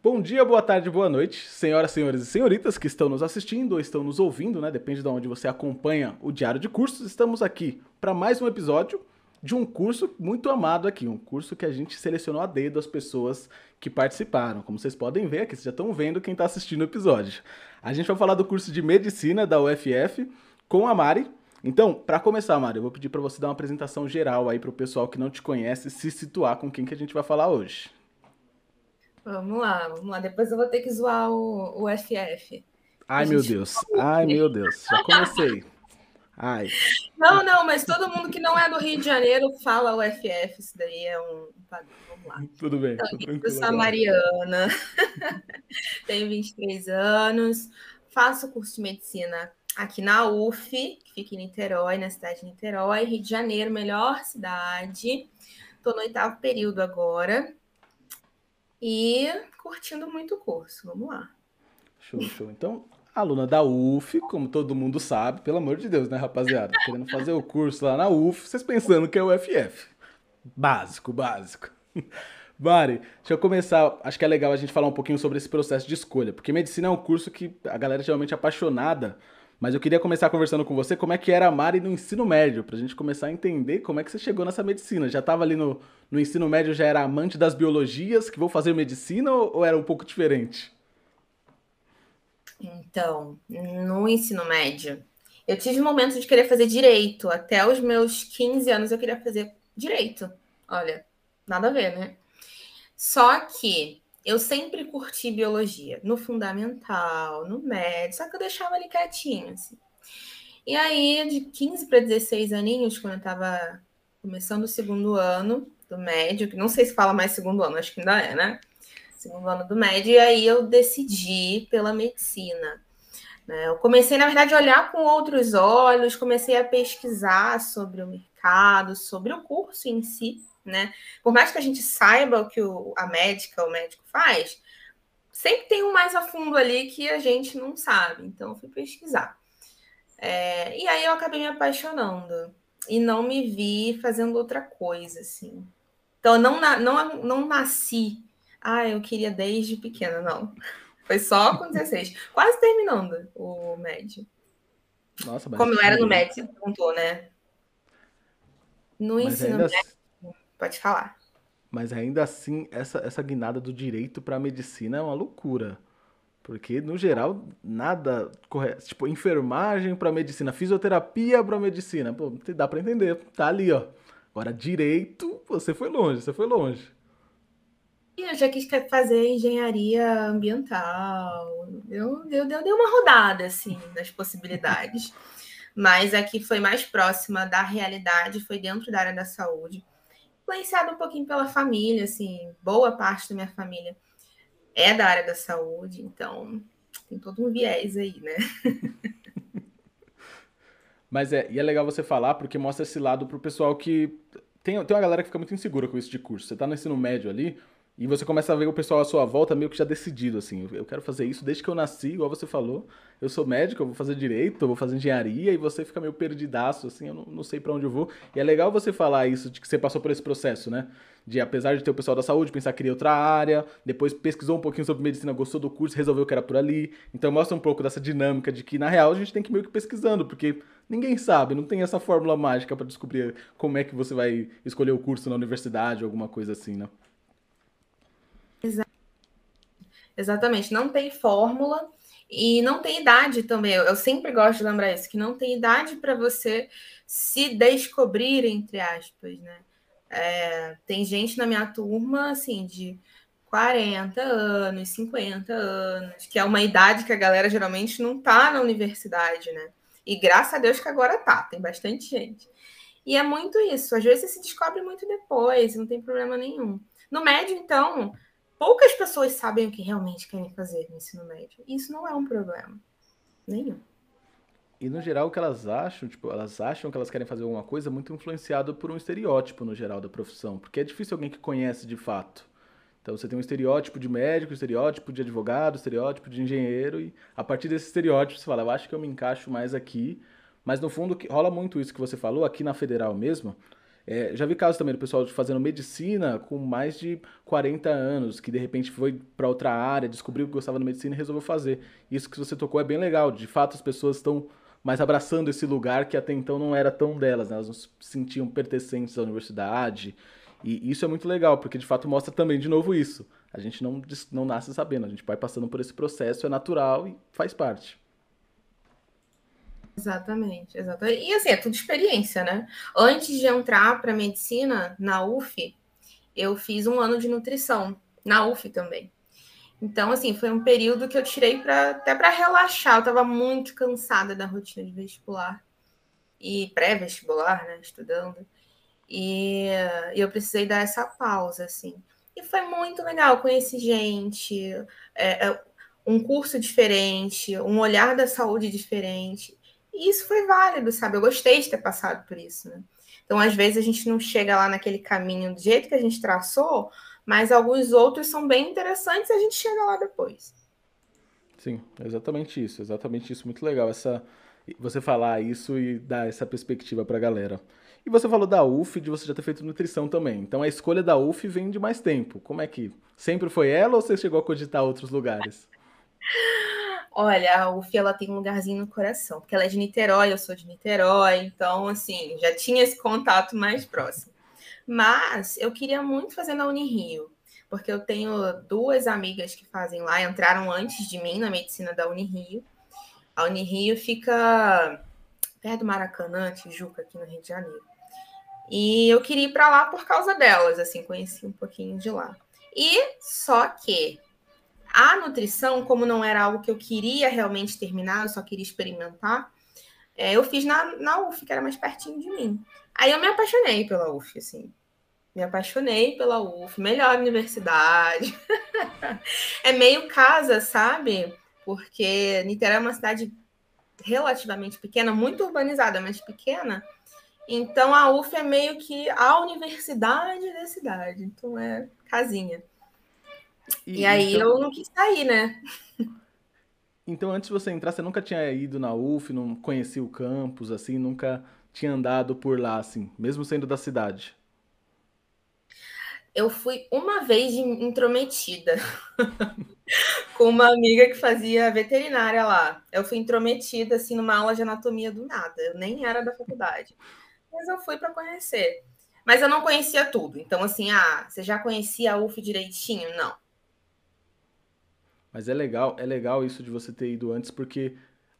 Bom dia, boa tarde, boa noite, senhoras, senhores e senhoritas que estão nos assistindo ou estão nos ouvindo, né? Depende de onde você acompanha o Diário de Cursos. Estamos aqui para mais um episódio de um curso muito amado aqui, um curso que a gente selecionou a dedo as pessoas que participaram. Como vocês podem ver aqui, vocês já estão vendo quem está assistindo o episódio. A gente vai falar do curso de Medicina da UFF com a Mari. Então, para começar, Mari, eu vou pedir para você dar uma apresentação geral aí para o pessoal que não te conhece se situar com quem que a gente vai falar hoje. Vamos lá, vamos lá. Depois eu vou ter que zoar o, o FF. Ai, meu Deus. Ai, meu Deus. Já comecei. Ai. Não, não, mas todo mundo que não é do Rio de Janeiro fala o FF. Isso daí é um padrão. Vamos lá. Tudo bem. Então, eu sou a Mariana, tenho 23 anos, faço curso de medicina aqui na UF, que fica em Niterói, na cidade de Niterói, Rio de Janeiro, melhor cidade. Estou no oitavo período agora e curtindo muito o curso. Vamos lá. Show, show. Então, aluna da UF, como todo mundo sabe, pelo amor de Deus, né, rapaziada? Querendo fazer o curso lá na UF, vocês pensando que é o FF. Básico, básico. Mari, deixa eu começar. Acho que é legal a gente falar um pouquinho sobre esse processo de escolha, porque medicina é um curso que a galera é geralmente é apaixonada mas eu queria começar conversando com você como é que era a Mari no ensino médio, pra gente começar a entender como é que você chegou nessa medicina. Já estava ali no, no ensino médio, já era amante das biologias, que vou fazer medicina, ou, ou era um pouco diferente? Então, no ensino médio, eu tive momentos de querer fazer direito. Até os meus 15 anos eu queria fazer direito. Olha, nada a ver, né? Só que eu sempre curti biologia, no fundamental, no médio, só que eu deixava ali quietinho, assim. E aí, de 15 para 16 aninhos, quando eu estava começando o segundo ano do médio, que não sei se fala mais segundo ano, acho que ainda é, né? Segundo ano do médio, e aí eu decidi pela medicina. Né? Eu comecei, na verdade, a olhar com outros olhos, comecei a pesquisar sobre o mercado, sobre o curso em si, né? Por mais que a gente saiba o que o, a médica, o médico faz, sempre tem um mais a fundo ali que a gente não sabe. Então, eu fui pesquisar. É, e aí eu acabei me apaixonando e não me vi fazendo outra coisa, assim. Então, eu não, não, não nasci. Ah, eu queria desde pequena, não. Foi só com 16, quase terminando o médio. Nossa, Como eu era no médio, você perguntou, né? No mas ensino ainda... médio, Pode falar. Mas ainda assim, essa, essa guinada do direito para a medicina é uma loucura. Porque, no geral, nada correto. Tipo, enfermagem para medicina, fisioterapia para medicina. Pô, dá para entender. Tá ali, ó. Agora, direito, você foi longe, você foi longe. E eu já quis fazer engenharia ambiental. Eu, eu, eu dei uma rodada, assim, das possibilidades. Mas aqui foi mais próxima da realidade, foi dentro da área da saúde influenciado um pouquinho pela família, assim, boa parte da minha família é da área da saúde, então tem todo um viés aí, né? Mas é, e é legal você falar porque mostra esse lado pro pessoal que tem, tem uma galera que fica muito insegura com isso de curso. Você tá no ensino médio ali, e você começa a ver o pessoal à sua volta meio que já decidido, assim. Eu quero fazer isso desde que eu nasci, igual você falou. Eu sou médico, eu vou fazer direito, eu vou fazer engenharia, e você fica meio perdidaço, assim, eu não, não sei para onde eu vou. E é legal você falar isso, de que você passou por esse processo, né? De, apesar de ter o pessoal da saúde, pensar que queria outra área, depois pesquisou um pouquinho sobre medicina, gostou do curso, resolveu que era por ali. Então mostra um pouco dessa dinâmica de que, na real, a gente tem que meio que pesquisando, porque ninguém sabe, não tem essa fórmula mágica para descobrir como é que você vai escolher o curso na universidade, alguma coisa assim, né? Exatamente, não tem fórmula e não tem idade também. Eu, sempre gosto de lembrar isso, que não tem idade para você se descobrir, entre aspas, né? É, tem gente na minha turma, assim, de 40 anos, 50 anos, que é uma idade que a galera geralmente não tá na universidade, né? E graças a Deus que agora tá, tem bastante gente. E é muito isso, às vezes você se descobre muito depois, não tem problema nenhum. No médio, então, poucas pessoas sabem o que realmente querem fazer no ensino médio. Isso não é um problema. Nenhum. E no geral o que elas acham, tipo, elas acham que elas querem fazer alguma coisa muito influenciado por um estereótipo no geral da profissão, porque é difícil alguém que conhece de fato. Então você tem um estereótipo de médico, estereótipo de advogado, estereótipo de engenheiro e a partir desse estereótipo você fala, eu acho que eu me encaixo mais aqui, mas no fundo rola muito isso que você falou aqui na federal mesmo É, já vi casos também do pessoal fazendo medicina com mais de 40 anos, que de repente foi para outra área, descobriu que gostava de medicina e resolveu fazer. Isso que você tocou é bem legal. De fato, as pessoas estão mais abraçando esse lugar que até então não era tão delas, né? elas não se sentiam pertencentes à universidade. E isso é muito legal, porque de fato mostra também de novo isso. A gente não, não nasce sabendo, a gente vai passando por esse processo, é natural e faz parte. Exatamente, exatamente. E assim, é tudo experiência, né? Antes de entrar para medicina na UF, eu fiz um ano de nutrição, na UF também. Então, assim, foi um período que eu tirei pra, até para relaxar. Eu estava muito cansada da rotina de vestibular e pré-vestibular, né? Estudando. E, e eu precisei dar essa pausa, assim. E foi muito legal. Conheci gente, é, é, um curso diferente, um olhar da saúde diferente. E isso foi válido, sabe? Eu gostei de ter passado por isso, né? Então, às vezes, a gente não chega lá naquele caminho do jeito que a gente traçou, mas alguns outros são bem interessantes e a gente chega lá depois. Sim, exatamente isso, exatamente isso. Muito legal essa você falar isso e dar essa perspectiva para a galera. E você falou da UF, de você já ter feito nutrição também. Então a escolha da UF vem de mais tempo. Como é que sempre foi ela ou você chegou a cogitar outros lugares? Olha, a UF ela tem um lugarzinho no coração, porque ela é de Niterói, eu sou de Niterói, então assim, já tinha esse contato mais próximo. Mas eu queria muito fazer na Unirio, porque eu tenho duas amigas que fazem lá, entraram antes de mim na medicina da Unirio. A Unirio fica perto do Maracanã, Tijuca, aqui no Rio de Janeiro. E eu queria ir para lá por causa delas, assim, conheci um pouquinho de lá. E só que a nutrição, como não era algo que eu queria realmente terminar, eu só queria experimentar, é, eu fiz na, na UF, que era mais pertinho de mim. Aí eu me apaixonei pela UF, assim. Me apaixonei pela UF, melhor universidade. é meio casa, sabe? Porque Niterói é uma cidade relativamente pequena, muito urbanizada, mas pequena. Então a UF é meio que a universidade da cidade. Então é casinha. E, e aí então... eu não quis sair, né? Então, antes de você entrar, você nunca tinha ido na UF, não conhecia o campus, assim, nunca tinha andado por lá, assim, mesmo sendo da cidade? Eu fui uma vez intrometida com uma amiga que fazia veterinária lá. Eu fui intrometida, assim, numa aula de anatomia do nada. Eu nem era da faculdade. Mas eu fui para conhecer. Mas eu não conhecia tudo. Então, assim, ah, você já conhecia a UF direitinho? Não. Mas é legal, é legal isso de você ter ido antes, porque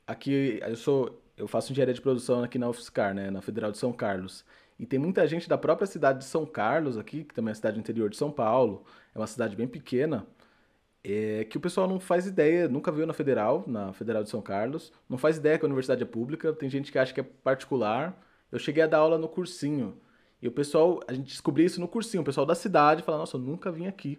aqui eu sou, eu faço engenharia de produção aqui na UFSCar, né, na Federal de São Carlos. E tem muita gente da própria cidade de São Carlos aqui, que também é a cidade interior de São Paulo, é uma cidade bem pequena, é, que o pessoal não faz ideia, nunca viu na Federal, na Federal de São Carlos, não faz ideia que a universidade é pública, tem gente que acha que é particular. Eu cheguei a dar aula no cursinho, e o pessoal, a gente descobriu isso no cursinho, o pessoal da cidade fala, nossa, eu nunca vim aqui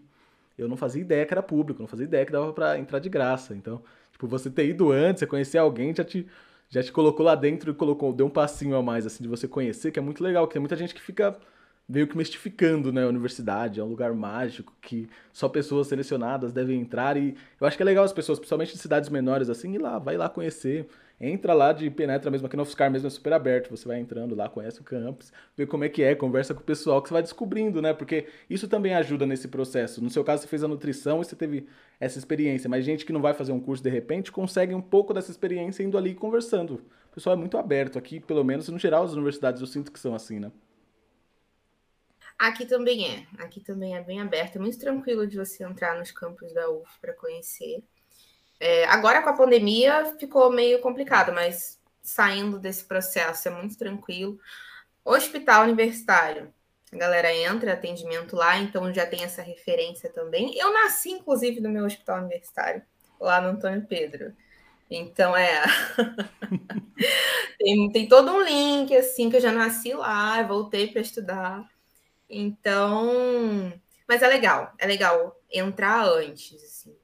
eu não fazia ideia que era público, não fazia ideia que dava para entrar de graça. Então, tipo, você ter ido antes, você conhecer alguém, já te, já te colocou lá dentro e colocou, deu um passinho a mais, assim, de você conhecer, que é muito legal, que tem muita gente que fica meio que mistificando, né, a universidade, é um lugar mágico que só pessoas selecionadas devem entrar e eu acho que é legal as pessoas, principalmente em cidades menores assim, ir lá, vai lá conhecer, entra lá de penetra mesmo, aqui no UFSCar mesmo é super aberto, você vai entrando lá, conhece o campus, vê como é que é, conversa com o pessoal que você vai descobrindo, né? Porque isso também ajuda nesse processo. No seu caso, você fez a nutrição e você teve essa experiência, mas gente que não vai fazer um curso de repente consegue um pouco dessa experiência indo ali conversando. O pessoal é muito aberto aqui, pelo menos no geral as universidades eu sinto que são assim, né? Aqui também é. Aqui também é bem aberto. É muito tranquilo de você entrar nos campos da UF para conhecer. É, agora com a pandemia ficou meio complicado, mas saindo desse processo é muito tranquilo. Hospital universitário. A galera entra, atendimento lá, então já tem essa referência também. Eu nasci, inclusive, no meu hospital universitário, lá no Antônio Pedro. Então, é. tem, tem todo um link, assim, que eu já nasci lá, voltei para estudar. Então. Mas é legal, é legal entrar antes, assim.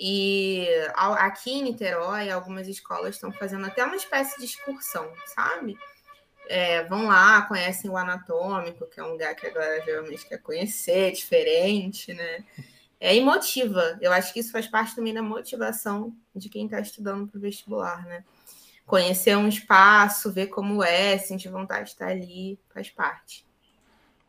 E aqui em Niterói, algumas escolas estão fazendo até uma espécie de excursão, sabe? É, vão lá, conhecem o anatômico, que é um lugar que a galera geralmente quer conhecer, diferente, né? É emotiva. Eu acho que isso faz parte também da motivação de quem está estudando para o vestibular, né? Conhecer um espaço, ver como é, sentir vontade de estar ali, faz parte.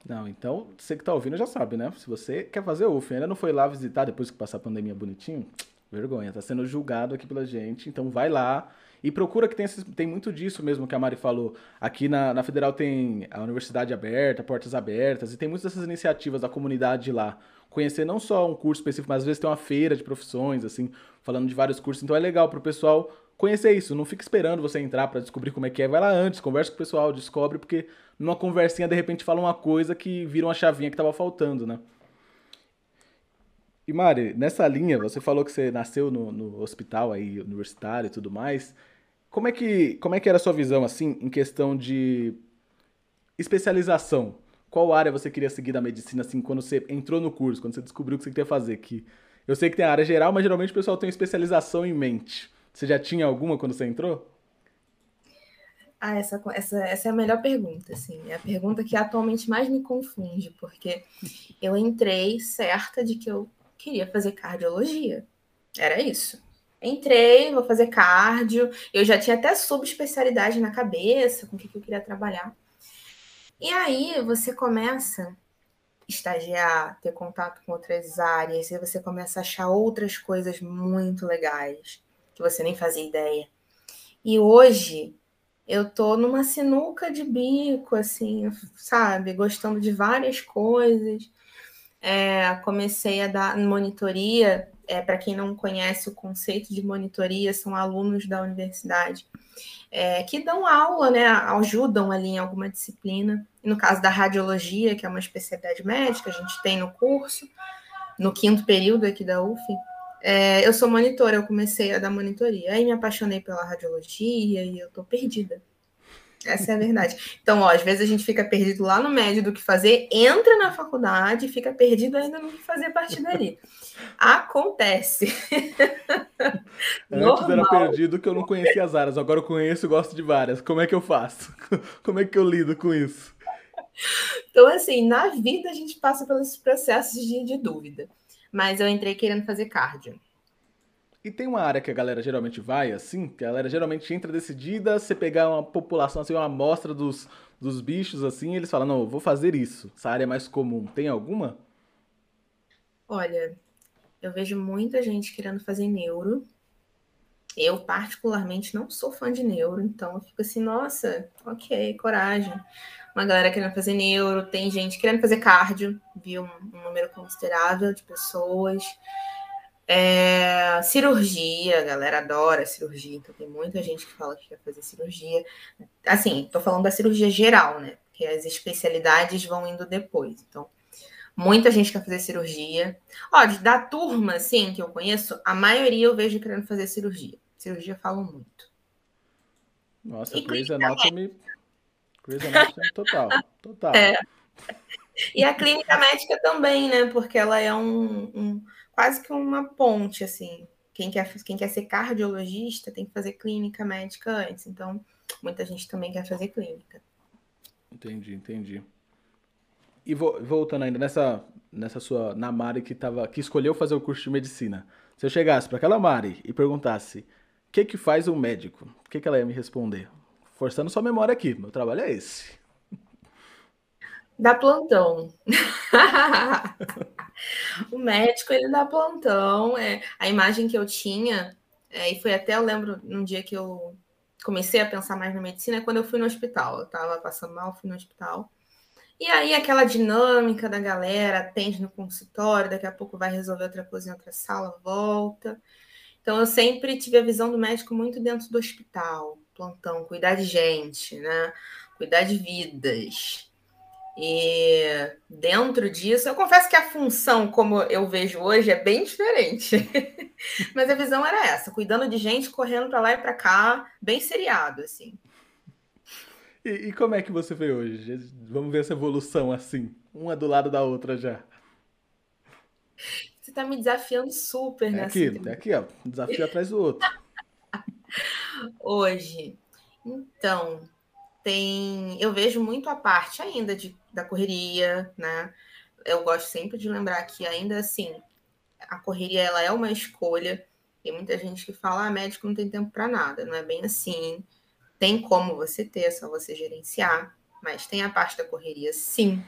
Não, então você que tá ouvindo já sabe, né? Se você quer fazer UF ainda não foi lá visitar depois que passar a pandemia bonitinho, vergonha, tá sendo julgado aqui pela gente, então vai lá e procura que tem, tem muito disso mesmo que a Mari falou. Aqui na, na Federal tem a universidade aberta, portas abertas, e tem muitas dessas iniciativas da comunidade lá. Conhecer não só um curso específico, mas às vezes tem uma feira de profissões, assim, falando de vários cursos. Então é legal pro pessoal conhecer isso. Não fica esperando você entrar para descobrir como é que é. Vai lá antes, conversa com o pessoal, descobre, porque numa conversinha de repente fala uma coisa que vira uma chavinha que tava faltando, né? E Mari, nessa linha, você falou que você nasceu no, no hospital aí, universitário e tudo mais. Como é que, como é que era a sua visão, assim, em questão de especialização? Qual área você queria seguir da medicina, assim, quando você entrou no curso, quando você descobriu o que você queria fazer? Que eu sei que tem a área geral, mas geralmente o pessoal tem especialização em mente. Você já tinha alguma quando você entrou? Ah, essa, essa, essa é a melhor pergunta, assim. É a pergunta que atualmente mais me confunde, porque eu entrei certa de que eu queria fazer cardiologia. Era isso. Entrei, vou fazer cardio. Eu já tinha até subespecialidade na cabeça, com o que, que eu queria trabalhar. E aí você começa estagiar, ter contato com outras áreas, e você começa a achar outras coisas muito legais que você nem fazia ideia. E hoje eu tô numa sinuca de bico, assim, sabe? Gostando de várias coisas. É, comecei a dar monitoria é, para quem não conhece o conceito de monitoria, são alunos da universidade é, que dão aula, né, ajudam ali em alguma disciplina. No caso da radiologia, que é uma especialidade médica, a gente tem no curso, no quinto período aqui da UF, é, eu sou monitora, eu comecei a dar monitoria. Aí me apaixonei pela radiologia e eu estou perdida. Essa é a verdade. Então, ó, às vezes a gente fica perdido lá no médio do que fazer, entra na faculdade e fica perdido ainda no que fazer a partir dali. Acontece. Antes era perdido que eu não conhecia as áreas, agora eu conheço e gosto de várias. Como é que eu faço? Como é que eu lido com isso? Então, assim, na vida a gente passa pelos processos de, de dúvida. Mas eu entrei querendo fazer cardio. E tem uma área que a galera geralmente vai, assim, que a galera geralmente entra decidida, você pegar uma população, assim, uma amostra dos, dos bichos, assim, eles falam, não, eu vou fazer isso. Essa área é mais comum. Tem alguma? Olha, eu vejo muita gente querendo fazer neuro. Eu, particularmente, não sou fã de neuro, então eu fico assim, nossa, ok, coragem. Uma galera querendo fazer neuro, tem gente querendo fazer cardio, viu um, um número considerável de pessoas. É, cirurgia, a galera adora cirurgia, então tem muita gente que fala que quer fazer cirurgia. Assim, tô falando da cirurgia geral, né? Porque as especialidades vão indo depois. Então, muita gente quer fazer cirurgia. Ó, da turma, assim, que eu conheço, a maioria eu vejo querendo fazer cirurgia. Cirurgia falam muito. Nossa, Grey's Anatomy, Grey's Anatomy total, total. É. E a clínica médica também, né? Porque ela é um, um quase que uma ponte, assim. Quem quer, quem quer ser cardiologista tem que fazer clínica médica antes. Então, muita gente também quer fazer clínica. Entendi, entendi. E voltando ainda nessa, nessa sua, na Mari que, tava, que escolheu fazer o curso de medicina. Se eu chegasse para aquela Mari e perguntasse o que que faz um médico, o que, que ela ia me responder? Forçando sua memória aqui, meu trabalho é esse. Dá plantão. o médico, ele dá plantão. É, a imagem que eu tinha, é, e foi até, eu lembro, num dia que eu comecei a pensar mais na medicina, é quando eu fui no hospital. Eu estava passando mal, fui no hospital. E aí, aquela dinâmica da galera, atende no consultório, daqui a pouco vai resolver outra coisa em outra sala, volta. Então, eu sempre tive a visão do médico muito dentro do hospital, plantão, cuidar de gente, né? Cuidar de vidas. E dentro disso, eu confesso que a função, como eu vejo hoje, é bem diferente. Mas a visão era essa, cuidando de gente, correndo para lá e para cá, bem seriado, assim. E, e, como é que você vê hoje? Vamos ver essa evolução assim, uma do lado da outra já. Você está me desafiando super, né? Aqui, aqui, ó, um desafio atrás do outro. Hoje, então, tem, eu vejo muito a parte ainda de, da correria, né? Eu gosto sempre de lembrar que ainda assim a correria ela é uma escolha. Tem muita gente que fala, ah, médico não tem tempo para nada. Não é bem assim. Tem como você ter, é só você gerenciar. Mas tem a parte da correria, sim.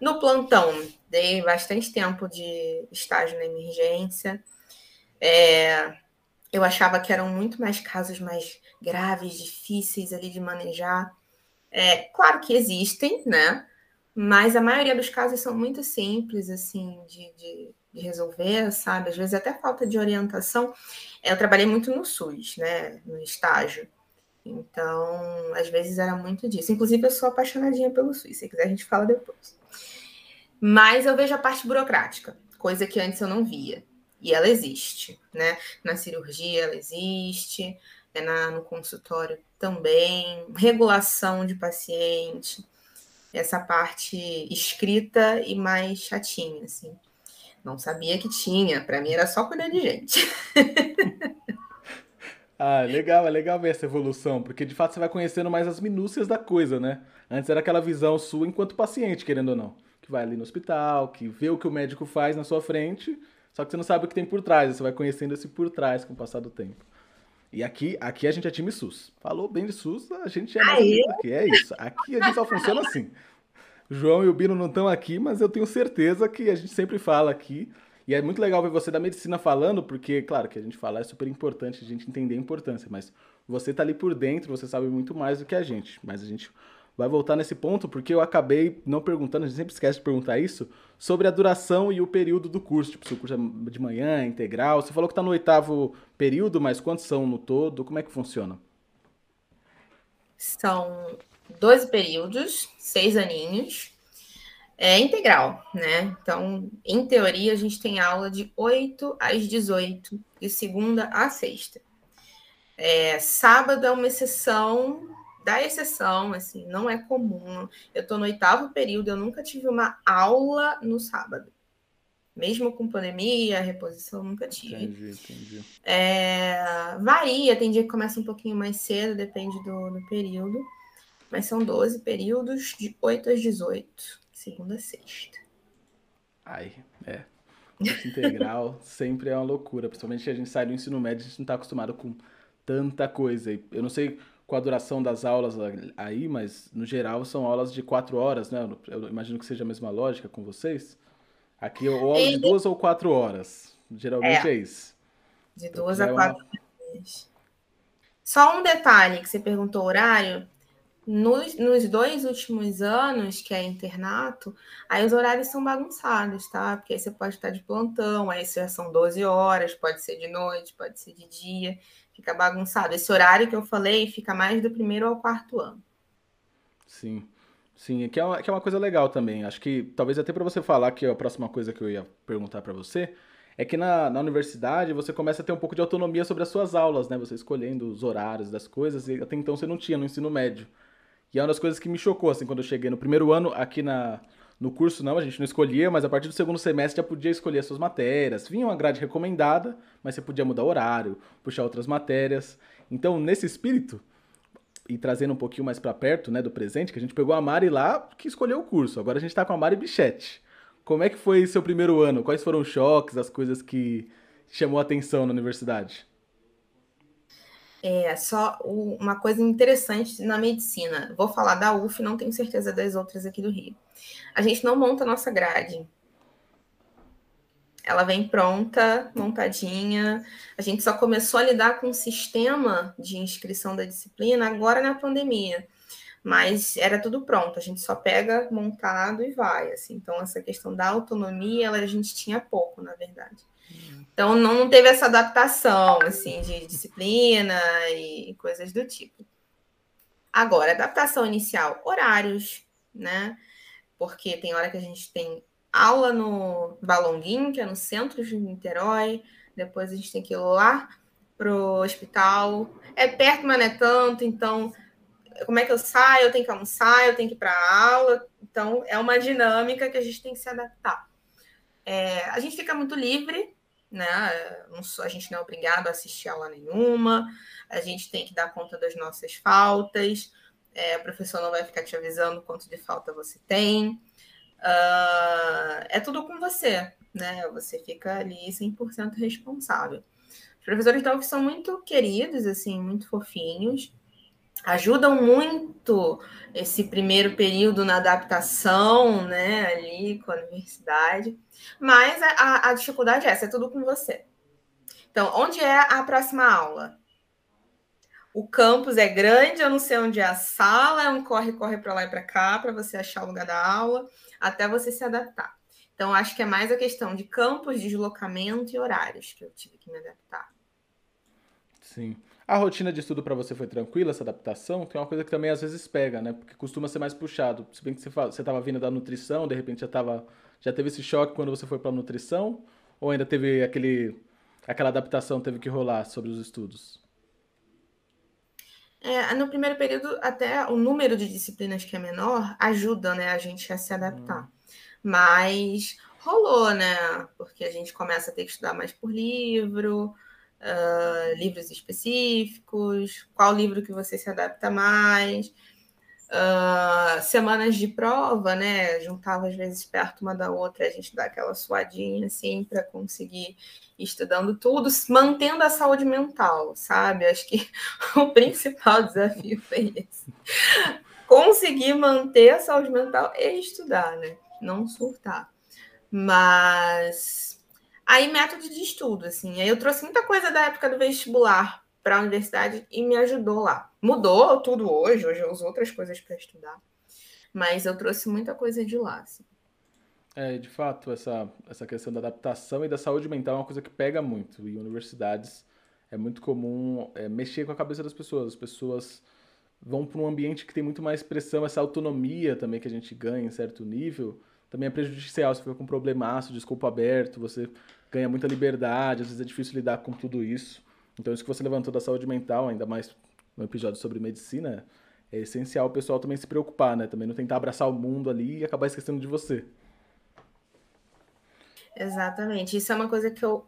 No plantão, dei bastante tempo de estágio na emergência. É, eu achava que eram muito mais casos mais graves, difíceis ali de manejar. É, claro que existem, né? Mas a maioria dos casos são muito simples, assim, de, de, de resolver, sabe? Às vezes até falta de orientação. Eu trabalhei muito no SUS, né? No estágio. Então, às vezes era muito disso. Inclusive, eu sou apaixonadinha pelo SUS. Se quiser, a gente fala depois. Mas eu vejo a parte burocrática, coisa que antes eu não via. E ela existe, né? Na cirurgia ela existe, é na, no consultório também, regulação de paciente, essa parte escrita e mais chatinha, assim. Não sabia que tinha, para mim era só cuidar de gente. Ah, legal, é legal ver essa evolução, porque de fato você vai conhecendo mais as minúcias da coisa, né? Antes era aquela visão sua enquanto paciente, querendo ou não. Que vai ali no hospital, que vê o que o médico faz na sua frente, só que você não sabe o que tem por trás, você vai conhecendo esse por trás com o passar do tempo. E aqui, aqui a gente é time SUS. Falou bem de SUS, a gente é mais aqui. É isso. Aqui a gente só funciona assim. O João e o Bino não estão aqui, mas eu tenho certeza que a gente sempre fala aqui e é muito legal ver você da medicina falando, porque, claro, que a gente fala é super importante a gente entender a importância, mas você tá ali por dentro, você sabe muito mais do que a gente. Mas a gente vai voltar nesse ponto, porque eu acabei não perguntando, a gente sempre esquece de perguntar isso, sobre a duração e o período do curso. Tipo, se o curso é de manhã, integral. Você falou que está no oitavo período, mas quantos são no todo? Como é que funciona? São 12 períodos, seis aninhos é integral, né? Então, em teoria, a gente tem aula de 8 às 18, de segunda a sexta. É, sábado é uma exceção da exceção, assim, não é comum. Eu estou no oitavo período, eu nunca tive uma aula no sábado. Mesmo com pandemia, reposição, nunca tive. Entendi, entendi. É, varia, tem dia que começa um pouquinho mais cedo, depende do, do período. Mas são 12 períodos de 8 às 18 segunda a sexta. Ai, é. Curso integral sempre é uma loucura, principalmente que a gente sai do ensino médio, a gente não está acostumado com tanta coisa. Eu não sei qual a duração das aulas aí, mas no geral são aulas de quatro horas, né? Eu imagino que seja a mesma lógica com vocês. Aqui ou aula de duas ou quatro horas. Geralmente é, é isso. De duas então, a quatro é uma... Só um detalhe que você perguntou horário. Nos, nos dois últimos anos, que é internato, aí os horários são bagunçados, tá? Porque aí você pode estar de plantão, aí são 12 horas, pode ser de noite, pode ser de dia, fica bagunçado. Esse horário que eu falei fica mais do primeiro ao quarto ano. Sim. Sim, que é uma, que é uma coisa legal também. Acho que talvez até para você falar que a próxima coisa que eu ia perguntar para você é que na, na universidade você começa a ter um pouco de autonomia sobre as suas aulas, né? Você escolhendo os horários das coisas, e até então você não tinha no ensino médio. E é uma das coisas que me chocou, assim, quando eu cheguei no primeiro ano aqui na, no curso, não, a gente não escolhia, mas a partir do segundo semestre já podia escolher as suas matérias. Vinha uma grade recomendada, mas você podia mudar horário, puxar outras matérias. Então, nesse espírito, e trazendo um pouquinho mais para perto, né, do presente, que a gente pegou a Mari lá que escolheu o curso. Agora a gente está com a Mari Bichette. Como é que foi seu primeiro ano? Quais foram os choques, as coisas que chamou a atenção na universidade? É só uma coisa interessante na medicina. Vou falar da UF, não tenho certeza das outras aqui do Rio. A gente não monta a nossa grade. Ela vem pronta, montadinha. A gente só começou a lidar com o sistema de inscrição da disciplina agora na pandemia. Mas era tudo pronto, a gente só pega montado e vai. Assim. Então, essa questão da autonomia, ela, a gente tinha pouco, na verdade. Então não teve essa adaptação assim de disciplina e coisas do tipo. Agora, adaptação inicial, horários, né? Porque tem hora que a gente tem aula no Balonguinho, que é no centro de Niterói, depois a gente tem que ir lá pro hospital. É perto, mas não é tanto, então como é que eu saio? Eu tenho que almoçar, eu tenho que ir para aula. Então, é uma dinâmica que a gente tem que se adaptar. É, a gente fica muito livre né? a gente não é obrigado a assistir aula nenhuma, a gente tem que dar conta das nossas faltas, é, o professor não vai ficar te avisando quanto de falta você tem. Uh, é tudo com você, né? Você fica ali 100% responsável. Os professores UF são muito queridos, assim, muito fofinhos. Ajudam muito esse primeiro período na adaptação, né, ali com a universidade. Mas a, a dificuldade é essa, é tudo com você. Então, onde é a próxima aula? O campus é grande, eu não sei onde é a sala, é um corre-corre para lá e para cá para você achar o lugar da aula, até você se adaptar. Então, acho que é mais a questão de campus, deslocamento e horários que eu tive que me adaptar. Sim. A rotina de estudo para você foi tranquila, essa adaptação? Tem uma coisa que também às vezes pega, né? Porque costuma ser mais puxado. Se bem que você estava vindo da nutrição, de repente já, tava, já teve esse choque quando você foi para a nutrição? Ou ainda teve aquele, aquela adaptação teve que rolar sobre os estudos? É, no primeiro período, até o número de disciplinas que é menor ajuda né, a gente a se adaptar. Hum. Mas rolou, né? Porque a gente começa a ter que estudar mais por livro, uh, livros específicos, qual livro que você se adapta mais, uh, semanas de prova, né? Juntava às vezes perto uma da outra, a gente dá aquela suadinha assim para conseguir ir estudando tudo, mantendo a saúde mental, sabe? Acho que o principal desafio foi esse. Conseguir manter a saúde mental e estudar, né? Não surtar. Mas Aí, método de estudo, assim. Aí eu trouxe muita coisa da época do vestibular para a universidade e me ajudou lá. Mudou tudo hoje, hoje eu uso outras coisas para estudar. Mas eu trouxe muita coisa de lá, assim. É, de fato, essa, essa questão da adaptação e da saúde mental é uma coisa que pega muito. E universidades é muito comum é, mexer com a cabeça das pessoas. As pessoas vão para um ambiente que tem muito mais pressão, essa autonomia também que a gente ganha em certo nível, também é prejudicial. Você fica com um problemaço, desculpa aberto, você ganha muita liberdade, às vezes é difícil lidar com tudo isso. Então, isso que você levantou da saúde mental, ainda mais no episódio sobre medicina, é essencial o pessoal também se preocupar, né? Também não tentar abraçar o mundo ali e acabar esquecendo de você. Exatamente. Isso é uma coisa que eu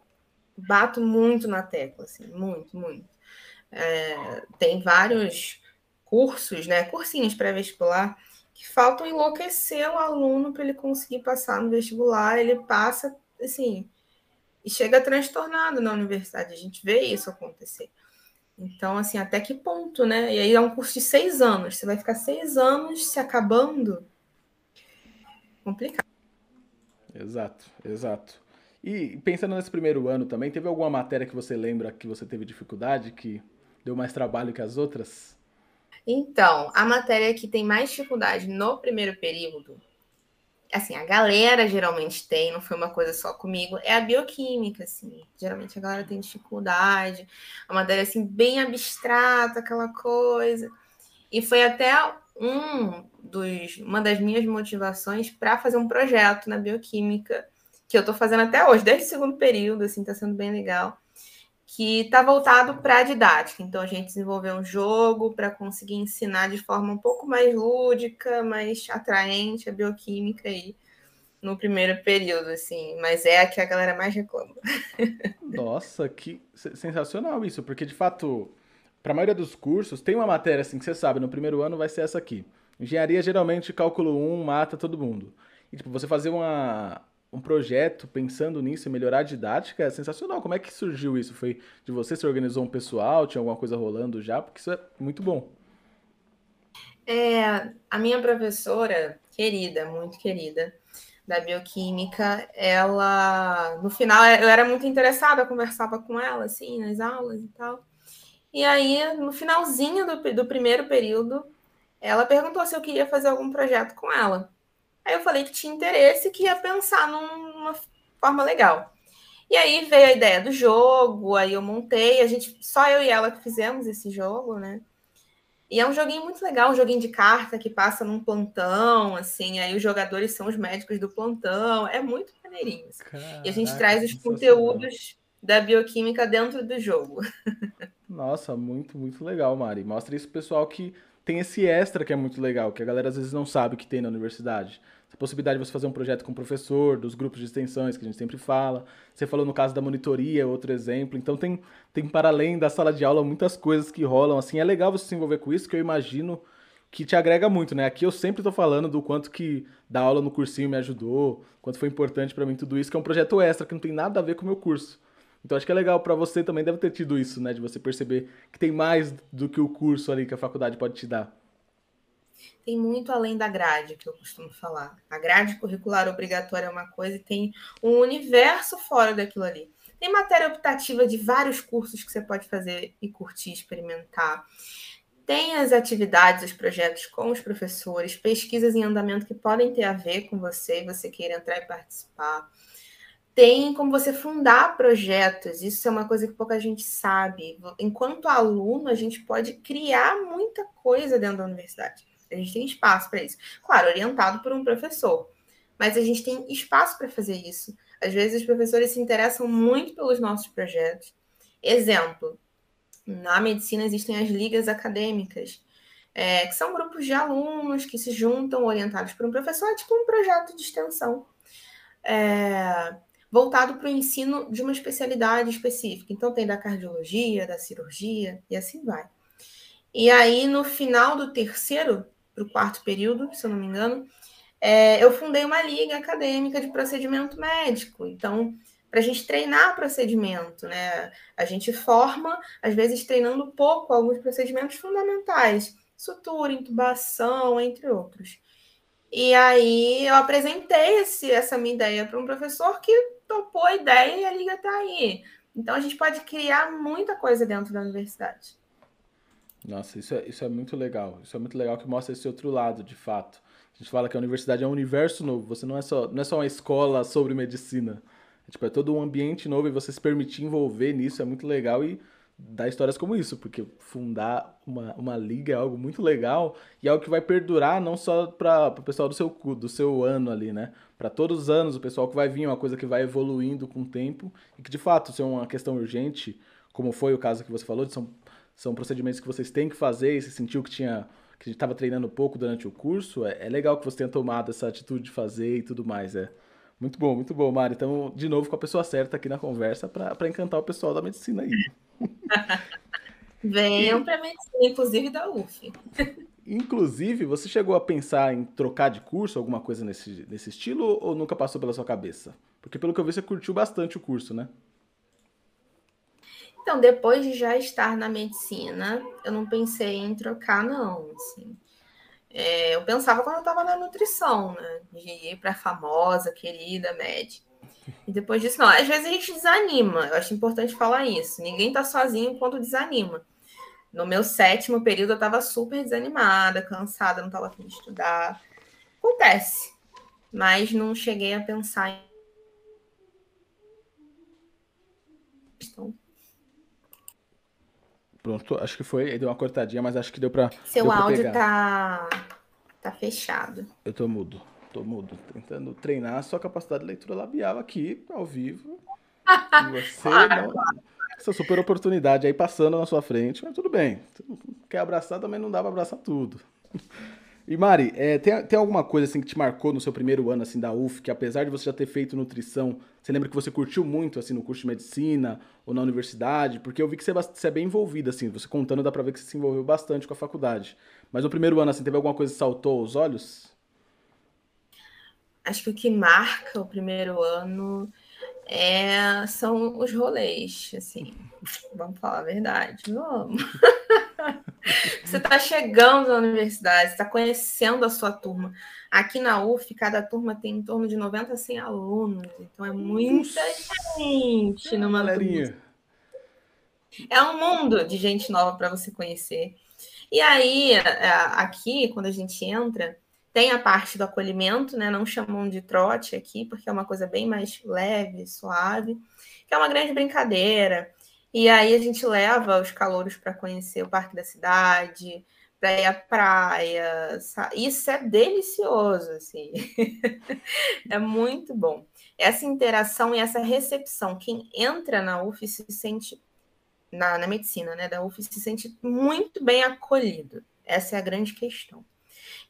bato muito na tecla, assim, muito, muito. É, tem vários cursos, né? Cursinhos pré-vestibular que faltam enlouquecer o aluno para ele conseguir passar no vestibular. Ele passa, assim, e chega transtornado na universidade. A gente vê isso acontecer. Então, assim, até que ponto, né? E aí é um curso de seis anos. Você vai ficar seis anos se acabando. Complicado. Exato, exato. E pensando nesse primeiro ano também, teve alguma matéria que você lembra que você teve dificuldade, que deu mais trabalho que as outras? Então, a matéria que tem mais dificuldade no primeiro período assim, a galera geralmente tem, não foi uma coisa só comigo, é a bioquímica, assim. Geralmente a galera tem dificuldade, a matéria assim bem abstrata, aquela coisa. E foi até um dos, uma das minhas motivações para fazer um projeto na bioquímica, que eu estou fazendo até hoje, desde o segundo período, assim, está sendo bem legal que está voltado para a didática. Então, a gente desenvolveu um jogo para conseguir ensinar de forma um pouco mais lúdica, mais atraente a bioquímica aí no primeiro período, assim. Mas é a que a galera mais reclama. Nossa, que sensacional isso, porque de fato, para a maioria dos cursos, tem uma matéria assim que você sabe, no primeiro ano vai ser essa aqui. Engenharia, geralmente, cálculo 1 mata todo mundo. E, tipo, você fazer uma, um projeto pensando nisso e melhorar a didática é sensacional. Como é que surgiu isso? Foi de você? Você organizou um pessoal? Tinha alguma coisa rolando já? Porque isso é muito bom. É, a minha professora, querida, muito querida, da bioquímica, ela, no final, eu era muito interessada, conversava com ela, assim, nas aulas e tal. E aí, no finalzinho do, do primeiro período, ela perguntou se eu queria fazer algum projeto com ela. Aí eu falei que tinha interesse que ia pensar numa forma legal. E aí veio a ideia do jogo, aí eu montei, a gente, só eu e ela que fizemos esse jogo, né? E é um joguinho muito legal, um joguinho de carta que passa num plantão, assim, aí os jogadores são os médicos do plantão, é muito maneirinho. Assim. Caraca, e a gente traz os conteúdos da bioquímica dentro do jogo. Nossa, muito, muito legal, Mari. Mostra isso pro pessoal que tem esse extra que é muito legal, que a galera às vezes não sabe que tem na universidade a possibilidade de você fazer um projeto com o professor, dos grupos de extensões que a gente sempre fala. Você falou no caso da monitoria, outro exemplo. Então tem, tem para além da sala de aula muitas coisas que rolam. Assim, é legal você se envolver com isso, que eu imagino que te agrega muito, né? Aqui eu sempre estou falando do quanto que dar aula no cursinho me ajudou, quanto foi importante para mim tudo isso, que é um projeto extra que não tem nada a ver com o meu curso. Então acho que é legal para você também deve ter tido isso, né, de você perceber que tem mais do que o curso ali que a faculdade pode te dar. Tem muito além da grade, que eu costumo falar. A grade curricular obrigatória é uma coisa e tem um universo fora daquilo ali. Tem matéria optativa de vários cursos que você pode fazer e curtir, experimentar. Tem as atividades, os projetos com os professores, pesquisas em andamento que podem ter a ver com você e você queira entrar e participar. Tem como você fundar projetos, isso é uma coisa que pouca gente sabe. Enquanto aluno, a gente pode criar muita coisa dentro da universidade. A gente tem espaço para isso. Claro, orientado por um professor, mas a gente tem espaço para fazer isso. Às vezes, os professores se interessam muito pelos nossos projetos. Exemplo: na medicina existem as ligas acadêmicas, é, que são grupos de alunos que se juntam orientados por um professor, é tipo um projeto de extensão. É, voltado para o ensino de uma especialidade específica. Então, tem da cardiologia, da cirurgia e assim vai. E aí, no final do terceiro para o quarto período, se eu não me engano, é, eu fundei uma liga acadêmica de procedimento médico. Então, para a gente treinar procedimento, né? A gente forma, às vezes treinando pouco, alguns procedimentos fundamentais, sutura, intubação, entre outros. E aí eu apresentei esse, essa minha ideia para um professor que topou a ideia e a liga está aí. Então a gente pode criar muita coisa dentro da universidade. Nossa, isso é, isso é muito legal. Isso é muito legal que mostra esse outro lado, de fato. A gente fala que a universidade é um universo novo. Você não é só, não é só uma escola sobre medicina. É, tipo, é todo um ambiente novo e você se permitir envolver nisso é muito legal e dar histórias como isso, porque fundar uma, uma liga é algo muito legal e é algo que vai perdurar não só para o pessoal do seu, do seu ano ali, né? Para todos os anos, o pessoal que vai vir, é uma coisa que vai evoluindo com o tempo e que de fato, se é uma questão urgente, como foi o caso que você falou, são, são procedimentos que vocês têm que fazer e se sentiu que tinha que estava treinando pouco durante o curso, é, é legal que você tenha tomado essa atitude de fazer e tudo mais, é. Muito bom, muito bom, Mari. Então, de novo, com a pessoa certa aqui na conversa para encantar o pessoal da medicina aí. Venham para medicina, inclusive da UF. Inclusive, você chegou a pensar em trocar de curso, alguma coisa nesse, nesse estilo, ou nunca passou pela sua cabeça? Porque pelo que eu vi, você curtiu bastante o curso, né? Então, depois de já estar na medicina, eu não pensei em trocar, não. Assim. É, eu pensava quando eu estava na nutrição, né? De ir para a famosa, querida médica. E depois disso, não. Às vezes a gente desanima. Eu acho importante falar isso. Ninguém está sozinho quando desanima. No meu sétimo período, eu estava super desanimada, cansada, não estava afim de estudar. Acontece. Mas não cheguei a pensar em. Então... Pronto, acho que foi. Deu uma cortadinha, mas acho que deu para. Seu deu áudio tá, tá fechado. Eu tô mudo, tô mudo. Tentando treinar a sua capacidade de leitura labial aqui, ao vivo. E você não. Essa super oportunidade aí passando na sua frente, mas tudo bem. Quer abraçar, também não dá pra abraçar tudo. E Mari, é, tem, tem alguma coisa assim que te marcou no seu primeiro ano assim da UF, que apesar de você já ter feito nutrição, você lembra que você curtiu muito assim no curso de medicina ou na universidade? Porque eu vi que você, é você é bem envolvida assim, você contando dá pra ver que você se envolveu bastante com a faculdade. Mas no primeiro ano assim, teve alguma coisa que saltou aos olhos? Acho que o que marca o primeiro ano é, são os rolês, assim. Vamos falar a verdade, vamos. você está chegando na universidade, está conhecendo a sua turma. Aqui na UF, cada turma tem em torno de 90 a 100 alunos, então é muita gente numa. Turma. É um mundo de gente nova para você conhecer. E aí, é, aqui, quando a gente entra, tem a parte do acolhimento, né? Não chamam de trote aqui, porque é uma coisa bem mais leve, suave, que é uma grande brincadeira. E aí a gente leva os calouros para conhecer o Parque da Cidade, para ir à praia. Isso é delicioso, assim. é muito bom. Essa interação e essa recepção, quem entra na UF se sente na, na medicina, né, da UF se sente muito bem acolhido. Essa é a grande questão.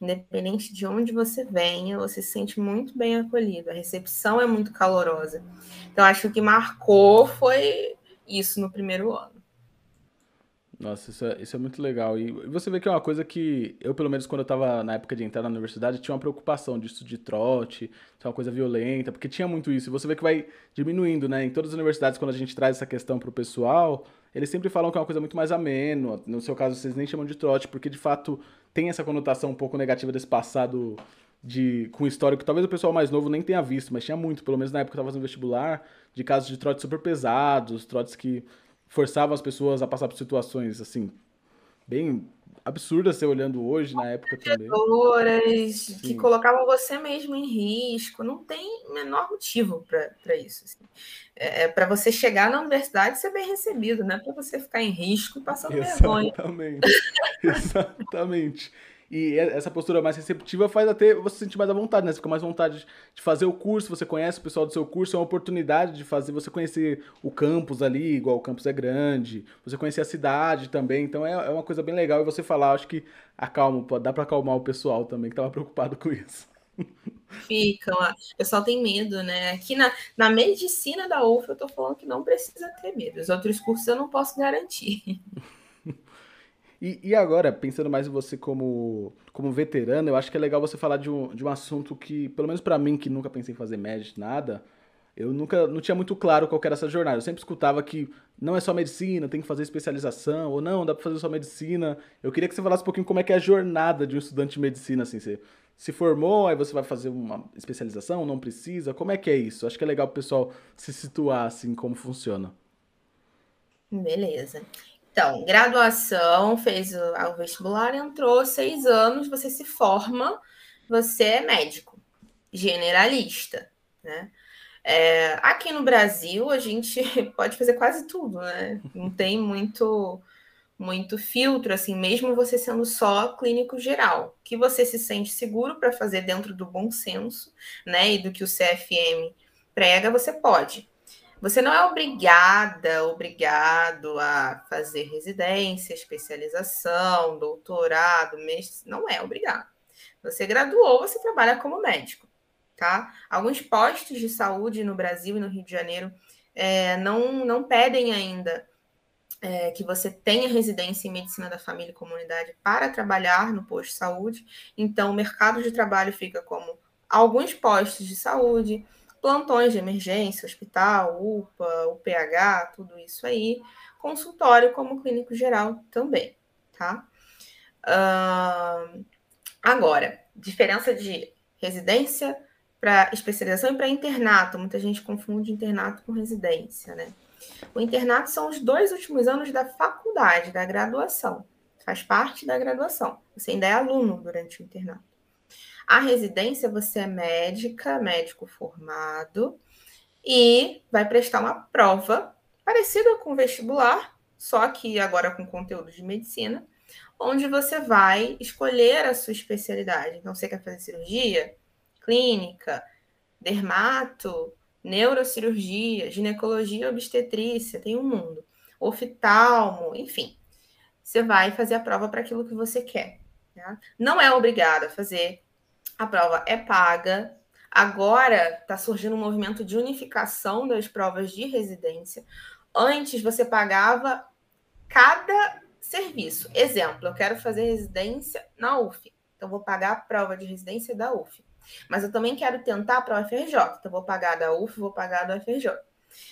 Independente de onde você venha, você se sente muito bem acolhido. A recepção é muito calorosa. Então, acho que o que marcou foi isso no primeiro ano. Nossa, isso é, isso é muito legal. E você vê que é uma coisa que eu, pelo menos quando eu estava na época de entrar na universidade, tinha uma preocupação disso de trote, de uma coisa violenta, porque tinha muito isso. E você vê que vai diminuindo, né? Em todas as universidades, quando a gente traz essa questão para o pessoal, eles sempre falam que é uma coisa muito mais ameno. No seu caso, vocês nem chamam de trote, porque de fato tem essa conotação um pouco negativa desse passado de com histórico que talvez o pessoal mais novo nem tenha visto, mas tinha muito, pelo menos na época que eu estava fazendo vestibular, de casos de trotes super pesados, trotes que forçavam as pessoas a passar por situações assim bem absurdas você olhando hoje na época também. que colocavam você mesmo em risco, não tem menor motivo para isso. Assim. É, é para você chegar na universidade ser bem recebido, não é para você ficar em risco e passando vergonha. Exatamente. Exatamente. E essa postura mais receptiva faz até você sentir mais à vontade, né? Você fica mais à vontade de fazer o curso, você conhece o pessoal do seu curso, é uma oportunidade de fazer você conhecer o campus ali, igual o campus é grande, você conhecer a cidade também, então é, é uma coisa bem legal e você falar, acho que acalma, dá para acalmar o pessoal também que estava preocupado com isso. Ficam, o pessoal tem medo, né? Aqui na, na medicina da UF eu tô falando que não precisa ter medo, os outros cursos eu não posso garantir. E, e, agora, pensando mais em você como, como veterano, eu acho que é legal você falar de um, de um assunto que, pelo menos para mim, que nunca pensei em fazer médico, nada, eu nunca não tinha muito claro qual era essa jornada. Eu sempre escutava que não é só medicina, tem que fazer especialização, ou não, dá para fazer só medicina. Eu queria que você falasse um pouquinho como é que é a jornada de um estudante de medicina, assim, você se formou, aí você vai fazer uma especialização, não precisa, como é que é isso? Acho que é legal o pessoal se situar, assim, como funciona. Beleza. Então, graduação, fez o, vestibular, entrou seis anos, você se forma, você é médico, generalista, né? É, aqui no Brasil, a gente pode fazer quase tudo, né? Não tem muito muito filtro, assim, mesmo você sendo só clínico geral, que você se sente seguro para fazer dentro do bom senso, né? E do que o CFM prega, você pode. Você não é obrigada, obrigado a fazer residência, especialização, doutorado, mestre, não é obrigado. Você graduou, você trabalha como médico, tá? Alguns postos de saúde no Brasil e no Rio de Janeiro é, não, não pedem ainda é, que você tenha residência em medicina da família e comunidade para trabalhar no posto de saúde. Então, o mercado de trabalho fica como alguns postos de saúde, plantões de emergência, hospital, UPA, UPH, tudo isso aí, consultório como clínico geral também, tá? Uh, agora, diferença de residência para especialização e para internato. Muita gente confunde internato com residência, né? O internato são os dois últimos anos da faculdade, da graduação. Faz parte da graduação. Você ainda é aluno durante o internato. A residência, você é médica, médico formado, e vai prestar uma prova parecida com vestibular, só que agora com conteúdo de medicina, onde você vai escolher a sua especialidade. Então, você quer fazer cirurgia, clínica, dermato, neurocirurgia, ginecologia, obstetrícia, tem um mundo, oftalmo, enfim. Você vai fazer a prova para aquilo que você quer. Tá? Não é obrigado a fazer a prova é paga. Agora está surgindo um movimento de unificação das provas de residência. Antes você pagava cada serviço. Exemplo, eu quero fazer residência na UF. Então, vou pagar a prova de residência da UF. Mas eu também quero tentar para a UFRJ. Então, vou pagar da UF, vou pagar da UFRJ.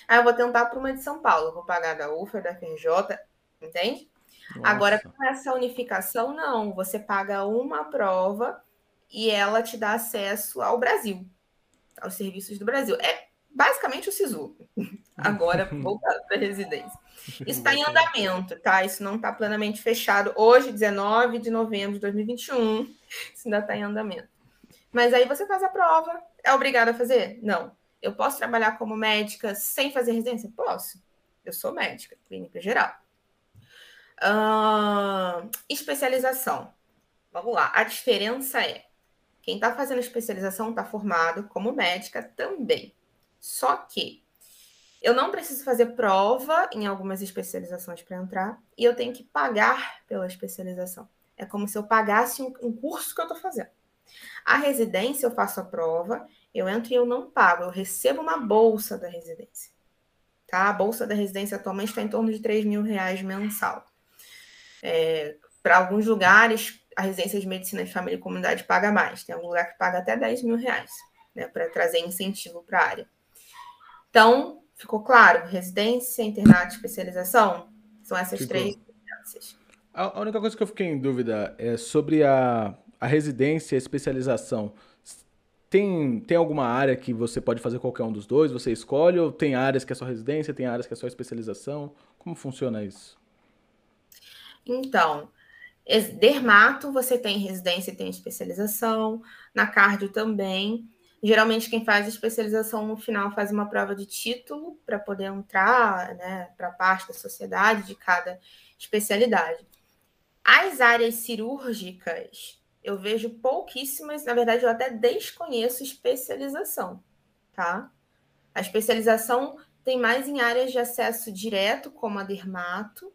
Aí, eu vou tentar para uma de São Paulo. Vou pagar da UF, da UFRJ. Entende? Nossa. Agora, com essa unificação, não. Você paga uma prova e ela te dá acesso ao Brasil, aos serviços do Brasil. É basicamente o SISU, agora voltado para residência. Isso está em andamento, tá? Isso não está plenamente fechado. Hoje, 19 de novembro de 2021, isso ainda está em andamento. Mas aí você faz a prova. É obrigado a fazer? Não. Eu posso trabalhar como médica sem fazer residência? Posso. Eu sou médica, clínica geral. Uh, especialização. Vamos lá. A diferença é quem está fazendo especialização está formado como médica também. Só que eu não preciso fazer prova em algumas especializações para entrar e eu tenho que pagar pela especialização. É como se eu pagasse um, curso que eu estou fazendo. A residência, eu faço a prova, eu entro e eu não pago, eu recebo uma bolsa da residência. Tá? A bolsa da residência atualmente está em torno de 3 mil reais mensal. É, Para alguns lugares, a residência de medicina de família e comunidade paga mais. Tem algum lugar que paga até 10 mil reais, né? Para trazer incentivo para a área. Então, ficou claro? Residência, internato, especialização? São essas ficou. três. A única coisa que eu fiquei em dúvida é sobre a, a residência e a especialização. Tem, tem alguma área que você pode fazer qualquer um dos dois? Você escolhe? Ou tem áreas que é só residência, tem áreas que é só especialização? Como funciona isso? Então, dermato você tem residência e tem especialização. Na cardio também. Geralmente, quem faz especialização no final faz uma prova de título para poder entrar né, para a parte da sociedade de cada especialidade. As áreas cirúrgicas eu vejo pouquíssimas, na verdade, eu até desconheço especialização, tá? A especialização tem mais em áreas de acesso direto, como a dermato,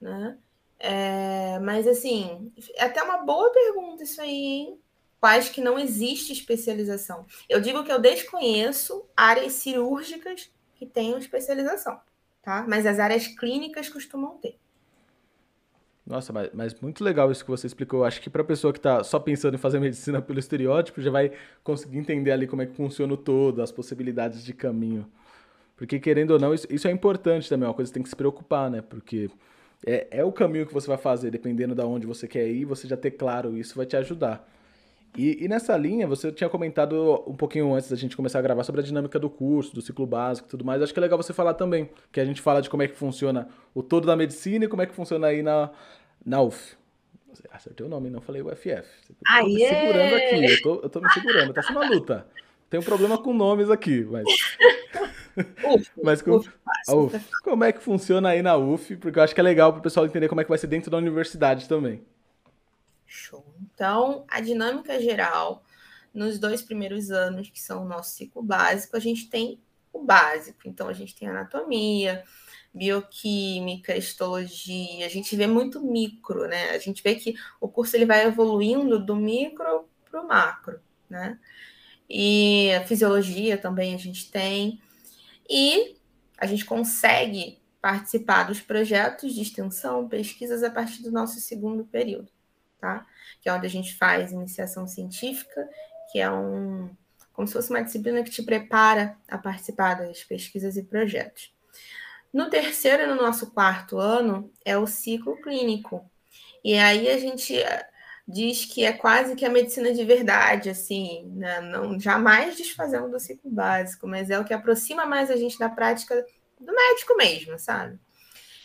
né? É, mas assim, é até uma boa pergunta isso aí, hein? Quais que não existe especialização? Eu digo que eu desconheço áreas cirúrgicas que tenham especialização, tá? Mas as áreas clínicas costumam ter. Nossa, mas, mas, muito legal isso que você explicou. Acho que para pessoa que está só pensando em fazer medicina pelo estereótipo, já vai conseguir entender ali como é que funciona o todo, as possibilidades de caminho. Porque, querendo ou não, isso, isso é importante também, é uma coisa que tem que se preocupar, né? Porque é, é o caminho que você vai fazer, dependendo de onde você quer ir, você já ter claro isso vai te ajudar. E, e, nessa linha, você tinha comentado um pouquinho antes da gente começar a gravar sobre a dinâmica do curso, do ciclo básico e tudo mais. Acho que é legal você falar também, que a gente fala de como é que funciona o todo da medicina e como é que funciona aí na, na UF. Acertei o nome, não falei UFF. Eu tô me segurando aqui, eu tô, eu tô me segurando, tá sendo uma luta. Tem um problema com nomes aqui, mas. Uf, mas com... uf, uf, como é que funciona aí na UF? Porque eu acho que é legal para o pessoal entender como é que vai ser dentro da universidade também. Show. Então, a dinâmica geral, nos dois primeiros anos, que são o nosso ciclo básico, a gente tem o básico. Então, a gente tem anatomia, bioquímica, histologia, a gente vê muito micro, né? A gente vê que o curso ele vai evoluindo do micro para o macro, né? E a fisiologia também a gente tem. E a gente consegue participar dos projetos de extensão, pesquisas a partir do nosso segundo período tá? Que é onde a gente faz iniciação científica, que é um como se fosse uma disciplina que te prepara a participar das pesquisas e projetos. No terceiro e no nosso quarto ano é o ciclo clínico. E aí a gente diz que é quase que a medicina de verdade, assim, né? não jamais desfazendo do ciclo básico, mas é o que aproxima mais a gente da prática do médico mesmo, sabe?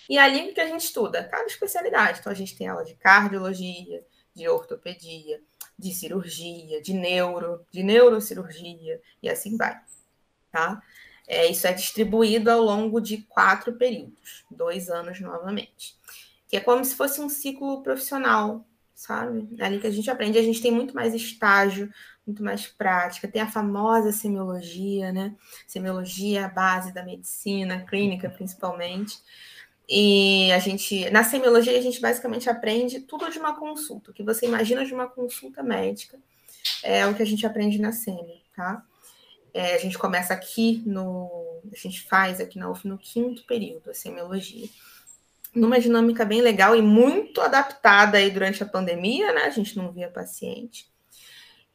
E ali que a gente estuda cada especialidade. Então, a gente tem aula de cardiologia, de ortopedia, de cirurgia, de neuro, de neurocirurgia, e assim vai. Tá? É, isso é distribuído ao longo de quatro períodos, dois anos novamente. Que é como se fosse um ciclo profissional, sabe? É ali que a gente aprende, a gente tem muito mais estágio, muito mais prática, tem a famosa semiologia, né? Semiologia é a base da medicina, clínica principalmente. E a gente, na semiologia, a gente basicamente aprende tudo de uma consulta. O que você imagina de uma consulta médica é o que a gente aprende na semi, tá? É, a gente começa aqui no. A gente faz aqui na UF no quinto período, a semiologia. Numa dinâmica bem legal e muito adaptada aí durante a pandemia, né? A gente não via paciente.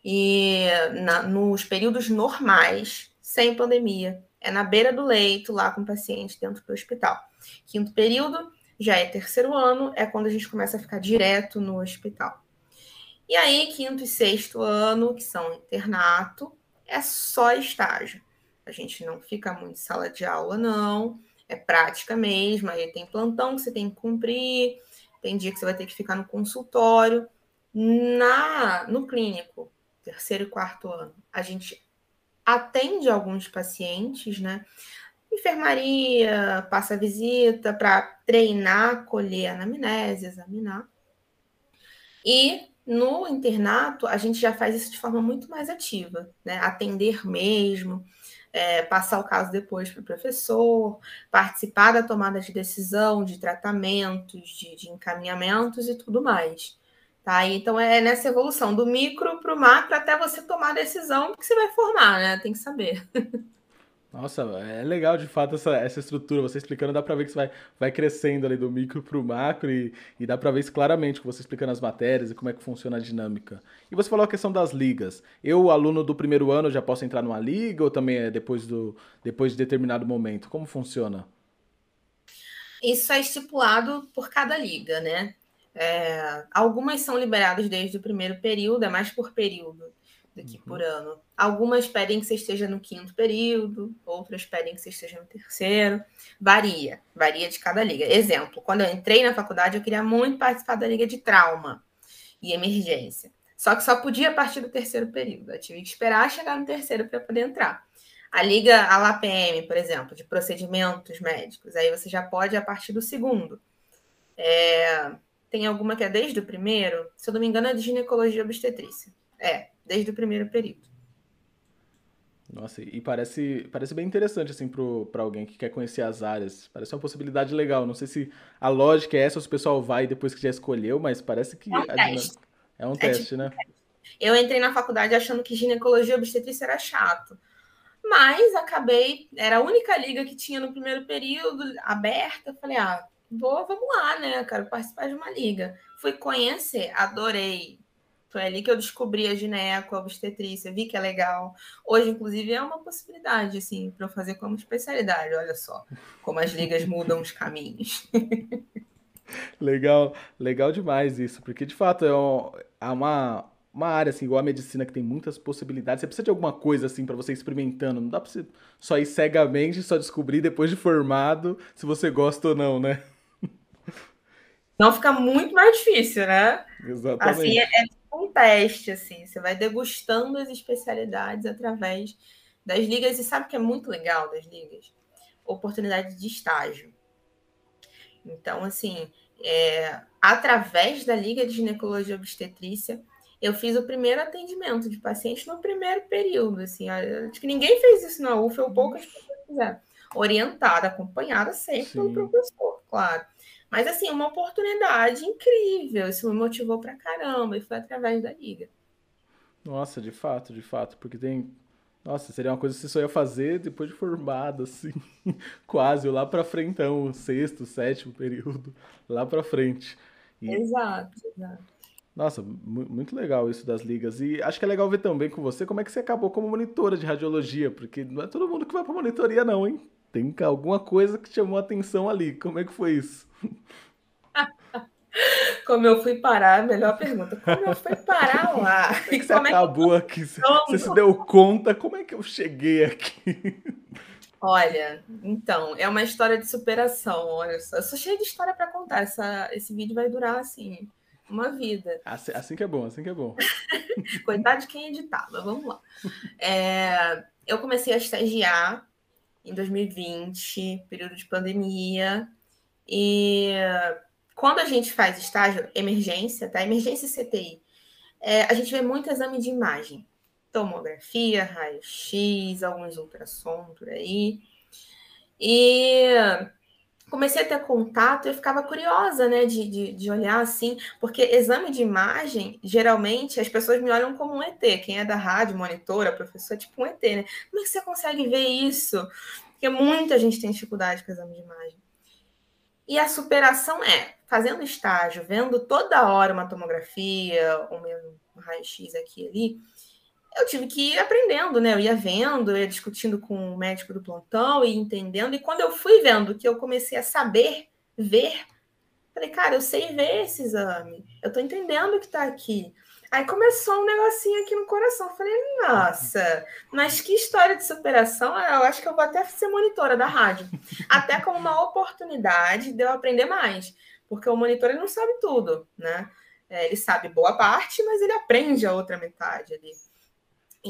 E na, nos períodos normais, sem pandemia, é na beira do leito, lá com o paciente dentro do hospital. Quinto período já é terceiro ano, é quando a gente começa a ficar direto no hospital. E aí, quinto e sexto ano, que são internato, é só estágio. A gente não fica muito em sala de aula, não. É prática mesmo. Aí tem plantão que você tem que cumprir, tem dia que você vai ter que ficar no consultório. Na, no clínico, terceiro e quarto ano, a gente atende alguns pacientes, né? Enfermaria, passa visita para treinar, colher anamnese, examinar. E no internato, a gente já faz isso de forma muito mais ativa, né? Atender mesmo, é, passar o caso depois para o professor, participar da tomada de decisão, de tratamentos, de, de encaminhamentos e tudo mais. Tá? Então é nessa evolução do micro para o macro até você tomar a decisão que você vai formar, né? Tem que saber. Nossa, é legal de fato essa, essa estrutura. Você explicando, dá pra ver que você vai, vai crescendo ali do micro pro macro e, e dá pra ver isso claramente, com você explicando as matérias e como é que funciona a dinâmica. E você falou a questão das ligas. Eu, aluno do primeiro ano, já posso entrar numa liga ou também é depois, do, depois de determinado momento? Como funciona? Isso é estipulado por cada liga, né? É, algumas são liberadas desde o primeiro período, é mais por período do que uhum. por ano. Algumas pedem que você esteja no quinto período, outras pedem que você esteja no terceiro. Varia, varia de cada liga. Exemplo, quando eu entrei na faculdade, eu queria muito participar da liga de trauma e emergência. Só que só podia a partir do terceiro período. Eu tive que esperar chegar no terceiro para poder entrar. A liga a LAPM, por exemplo, de procedimentos médicos, aí você já pode a partir do segundo. É, tem alguma que é desde o primeiro? Se eu não me engano, é de ginecologia obstetrícia. É, desde o primeiro período. Nossa, e parece, parece bem interessante, assim, para alguém que quer conhecer as áreas. Parece uma possibilidade legal. Não sei se a lógica é essa ou se o pessoal vai depois que já escolheu, mas parece que. É um teste. É um é teste, tipo né? Eu entrei na faculdade achando que ginecologia obstetrícia era chato. Mas acabei, era a única liga que tinha no primeiro período, aberta. Falei, ah, vou, vamos lá, né? Eu quero participar de uma liga. Fui conhecer, adorei foi ali que eu descobri a gineco, a obstetrícia, vi que é legal. Hoje, inclusive, é uma possibilidade, assim, para eu fazer como especialidade. Olha só como as ligas mudam os caminhos. legal, legal demais isso, porque de fato é, um, é uma, uma área, assim, igual a medicina, que tem muitas possibilidades. Você precisa de alguma coisa, assim, para você ir experimentando. Não dá para você só ir cegamente, só descobrir depois de formado se você gosta ou não, né? Não fica muito mais difícil, né? Exatamente. Assim, é, é um teste, assim, você vai degustando as especialidades através das ligas, e sabe o que é muito legal das ligas? Oportunidade de estágio. Então, assim, é, através da Liga de Ginecologia e Obstetrícia, eu fiz o primeiro atendimento de paciente no primeiro período, assim, acho que ninguém fez isso na UFA, ou poucas pessoas fizeram. Orientada, acompanhada sempre Sim. pelo professor, claro. Mas, assim, uma oportunidade incrível. Isso me motivou pra caramba e foi através da liga. Nossa, de fato, de fato. Porque tem. Nossa, seria uma coisa que você só ia fazer depois de formado, assim. Quase, lá pra frentão, sexto, sétimo período, lá pra frente. E... Exato, exato. Nossa, muito legal isso das ligas. E acho que é legal ver também com você como é que você acabou como monitora de radiologia, porque não é todo mundo que vai pra monitoria, não, hein? Tem alguma coisa que chamou a atenção ali. Como é que foi isso? Como eu fui parar, melhor pergunta. Como eu fui parar lá? Como é que você como acabou é que... aqui? Você se deu conta? Como é que eu cheguei aqui? Olha, então, é uma história de superação. Olha só, eu sou cheia de história para contar. Essa, esse vídeo vai durar assim uma vida. Assim, assim, que é bom, assim que é bom. Coitado de quem editava, vamos lá. É, eu comecei a estagiar em 2020, período de pandemia, e quando a gente faz estágio emergência, tá? Emergência CTI, é, a gente vê muito exame de imagem. Tomografia, raio-x, alguns ultrassom por aí. E comecei a ter contato e eu ficava curiosa, né, de, de, de, olhar assim, porque exame de imagem, geralmente, as pessoas me olham como um ET. Quem é da rádio, monitora, professor, é tipo um ET, né? Como é que você consegue ver isso? Porque muita gente tem dificuldade com exame de imagem. E a superação é fazendo estágio, vendo toda hora uma tomografia, ou mesmo um raio-x aqui e ali, eu tive que ir aprendendo, né? Eu ia vendo, eu ia discutindo com o médico do plantão e entendendo. E quando eu fui vendo que eu comecei a saber ver, falei, cara, eu sei ver esse exame, eu tô entendendo o que tá aqui. Aí começou um negocinho aqui no coração. Falei, nossa, mas que história de superação. Eu acho que eu vou até ser monitora da rádio. Até como uma oportunidade de eu aprender mais. Porque o monitor ele não sabe tudo, né? É, ele sabe boa parte, mas ele aprende a outra metade ali.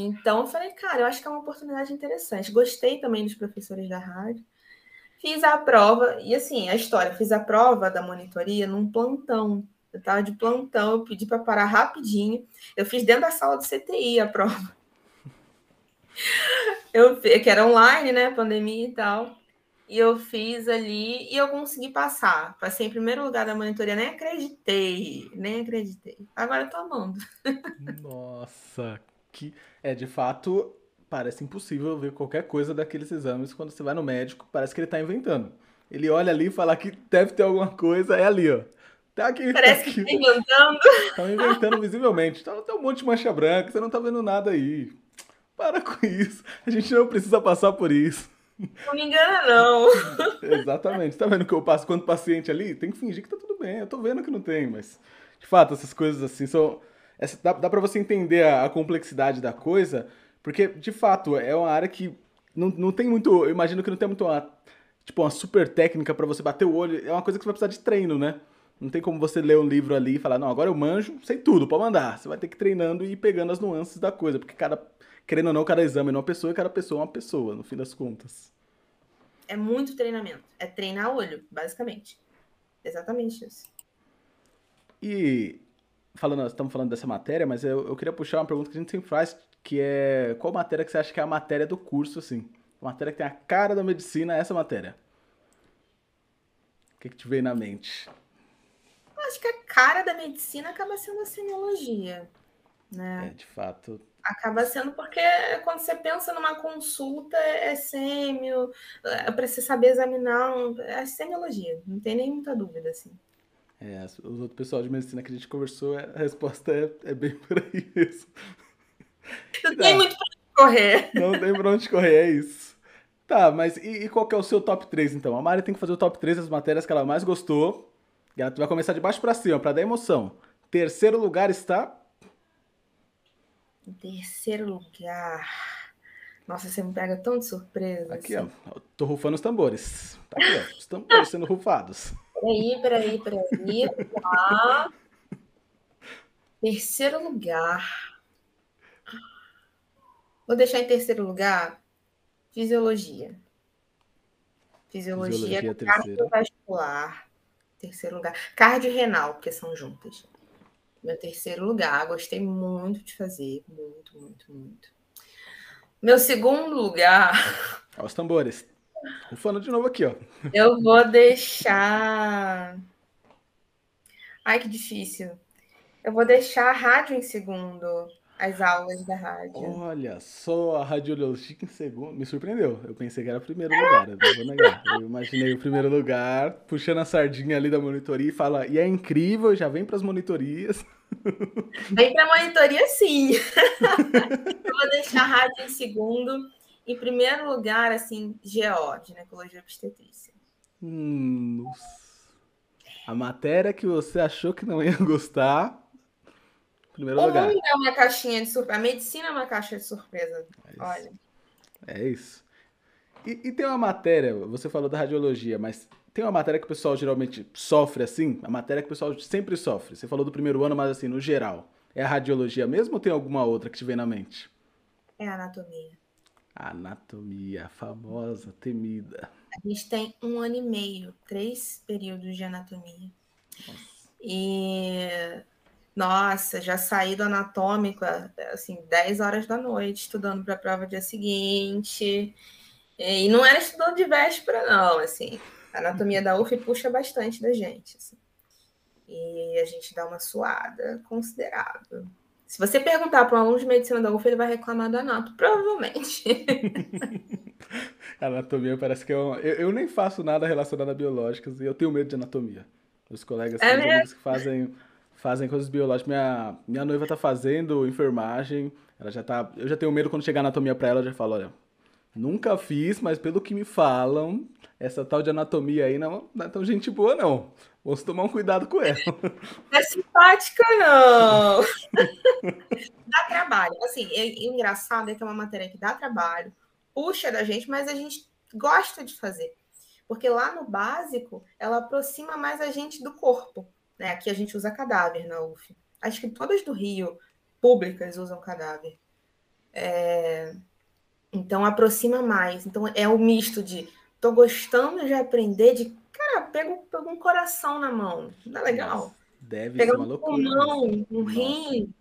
Então eu falei, cara, eu acho que é uma oportunidade interessante. Gostei também dos professores da rádio. Fiz a prova, e assim, a história, fiz a prova da monitoria num plantão. Eu estava de plantão, eu pedi para parar rapidinho. Eu fiz dentro da sala do CTI a prova. Eu, que era online, né? Pandemia e tal. E eu fiz ali e eu consegui passar. Passei em primeiro lugar da monitoria, nem acreditei, nem acreditei. Agora eu tô amando. Nossa, que é de fato parece impossível ver qualquer coisa daqueles exames quando você vai no médico, parece que ele tá inventando. Ele olha ali e fala que deve ter alguma coisa, é ali, ó. Tá aqui, Parece tá que tá inventando. Tá inventando visivelmente. Tá, tem um monte de mancha branca, você não tá vendo nada aí. Para com isso. A gente não precisa passar por isso. Não me engana, não. Exatamente. Tá vendo que eu passo quando paciente ali? Tem que fingir que tá tudo bem. Eu tô vendo que não tem, mas. De fato, essas coisas assim são. Essa, dá, dá pra você entender a, a complexidade da coisa, porque, de fato, é uma área que não, não tem muito. Eu imagino que não tem muito uma. Tipo, uma super técnica para você bater o olho. É uma coisa que você vai precisar de treino, né? Não tem como você ler um livro ali e falar, não, agora eu manjo, sei tudo, pode mandar. Você vai ter que ir treinando e ir pegando as nuances da coisa, porque cada, querendo ou não, cada exame é uma pessoa e cada pessoa é uma pessoa, no fim das contas. É muito treinamento. É treinar o olho, basicamente. Exatamente isso. E falando, estamos falando dessa matéria, mas eu, eu queria puxar uma pergunta que a gente sempre faz, que é qual matéria que você acha que é a matéria do curso, assim? A matéria que tem a cara da medicina é essa matéria. O que, que te veio na mente? acho que a cara da medicina acaba sendo a semiologia, né? É, de fato. Acaba sendo porque quando você pensa numa consulta, é sêmio, é para você saber examinar, é semiologia, não tem nem muita dúvida, assim. É, os outros pessoal de medicina que a gente conversou, é, a resposta é, é bem por aí mesmo. Não tem muito pra onde correr. Não tem pra onde correr, é isso. Tá, mas e, e, qual que é o seu top 3, então? A Mari tem que fazer o top 3 das matérias que ela mais gostou e ela vai começar de baixo para cima, para dar emoção. Terceiro lugar está. Em terceiro lugar. Nossa, você me pega tão de surpresa. Aqui, assim. ó. Tô rufando os tambores. Tá aqui, ó. Os tambores sendo rufados. Peraí, peraí, peraí. Tá. Terceiro lugar. Vou deixar em terceiro lugar fisiologia. Fisiologia, fisiologia cardiovascular. Terceiro lugar. Cardio e renal, porque são juntas. Meu terceiro lugar, gostei muito de fazer. Muito, muito, muito. Meu segundo lugar. Olha os tambores. Rufando de novo aqui, ó. Eu vou deixar. Ai, que difícil. Eu vou deixar a rádio em segundo as aulas da rádio. Olha só, a radiologia em segundo. Me surpreendeu. Eu pensei que era o primeiro lugar. Eu vou negar. Eu imaginei o primeiro lugar, puxando a sardinha ali da monitoria e fala: e é incrível, já vem para as monitorias. Vem para a monitoria, sim. eu vou deixar a rádio em segundo. Em primeiro lugar, assim, GO, ginecologia obstetrícia. Hum, nossa. A matéria que você achou que não ia gostar, Primeiro o lugar. mundo é uma caixinha de surpresa. A medicina é uma caixa de surpresa. É Olha. É isso. E, e, tem uma matéria, você falou da radiologia, mas tem uma matéria que o pessoal geralmente sofre assim? A matéria que o pessoal sempre sofre. Você falou do primeiro ano, mas assim, no geral. É a radiologia mesmo ou tem alguma outra que te vem na mente? É a anatomia. Anatomia, famosa, temida. A gente tem um ano e meio, três períodos de anatomia. Nossa. E nossa, já saí do anatômico, assim, 10 horas da noite, estudando para a prova dia seguinte. E não era estudando de véspera, não, assim. A anatomia da UF puxa bastante da gente, assim. E a gente dá uma suada considerável. Se você perguntar para um aluno de medicina da UF, ele vai reclamar do anato, provavelmente. anatomia parece que é uma... eu, eu nem faço nada relacionado a biológicas e eu tenho medo de anatomia. Os colegas é amigos que fazem fazem coisas biológicas. Minha, minha noiva tá fazendo enfermagem. Ela já tá. Eu já tenho medo quando chegar a anatomia pra ela, eu já falo, olha, nunca fiz, mas pelo que me falam, essa tal de anatomia aí não, não é tão gente boa, não. Vamos tomar um cuidado com ela. Não é simpática, não. dá trabalho. Assim, é, engraçado é que é uma matéria que dá trabalho, puxa da gente, mas a gente gosta de fazer. Porque lá no básico, ela aproxima mais a gente do corpo. Né? Aqui a gente usa cadáver na UF. Acho que todas do Rio, públicas, usam cadáver. É... Então aproxima mais. Então é o misto de tô gostando de aprender, de cara, pego, pego um coração na mão. Não é legal? Deve Pegar ser uma um loucura. Pulmão, um rim,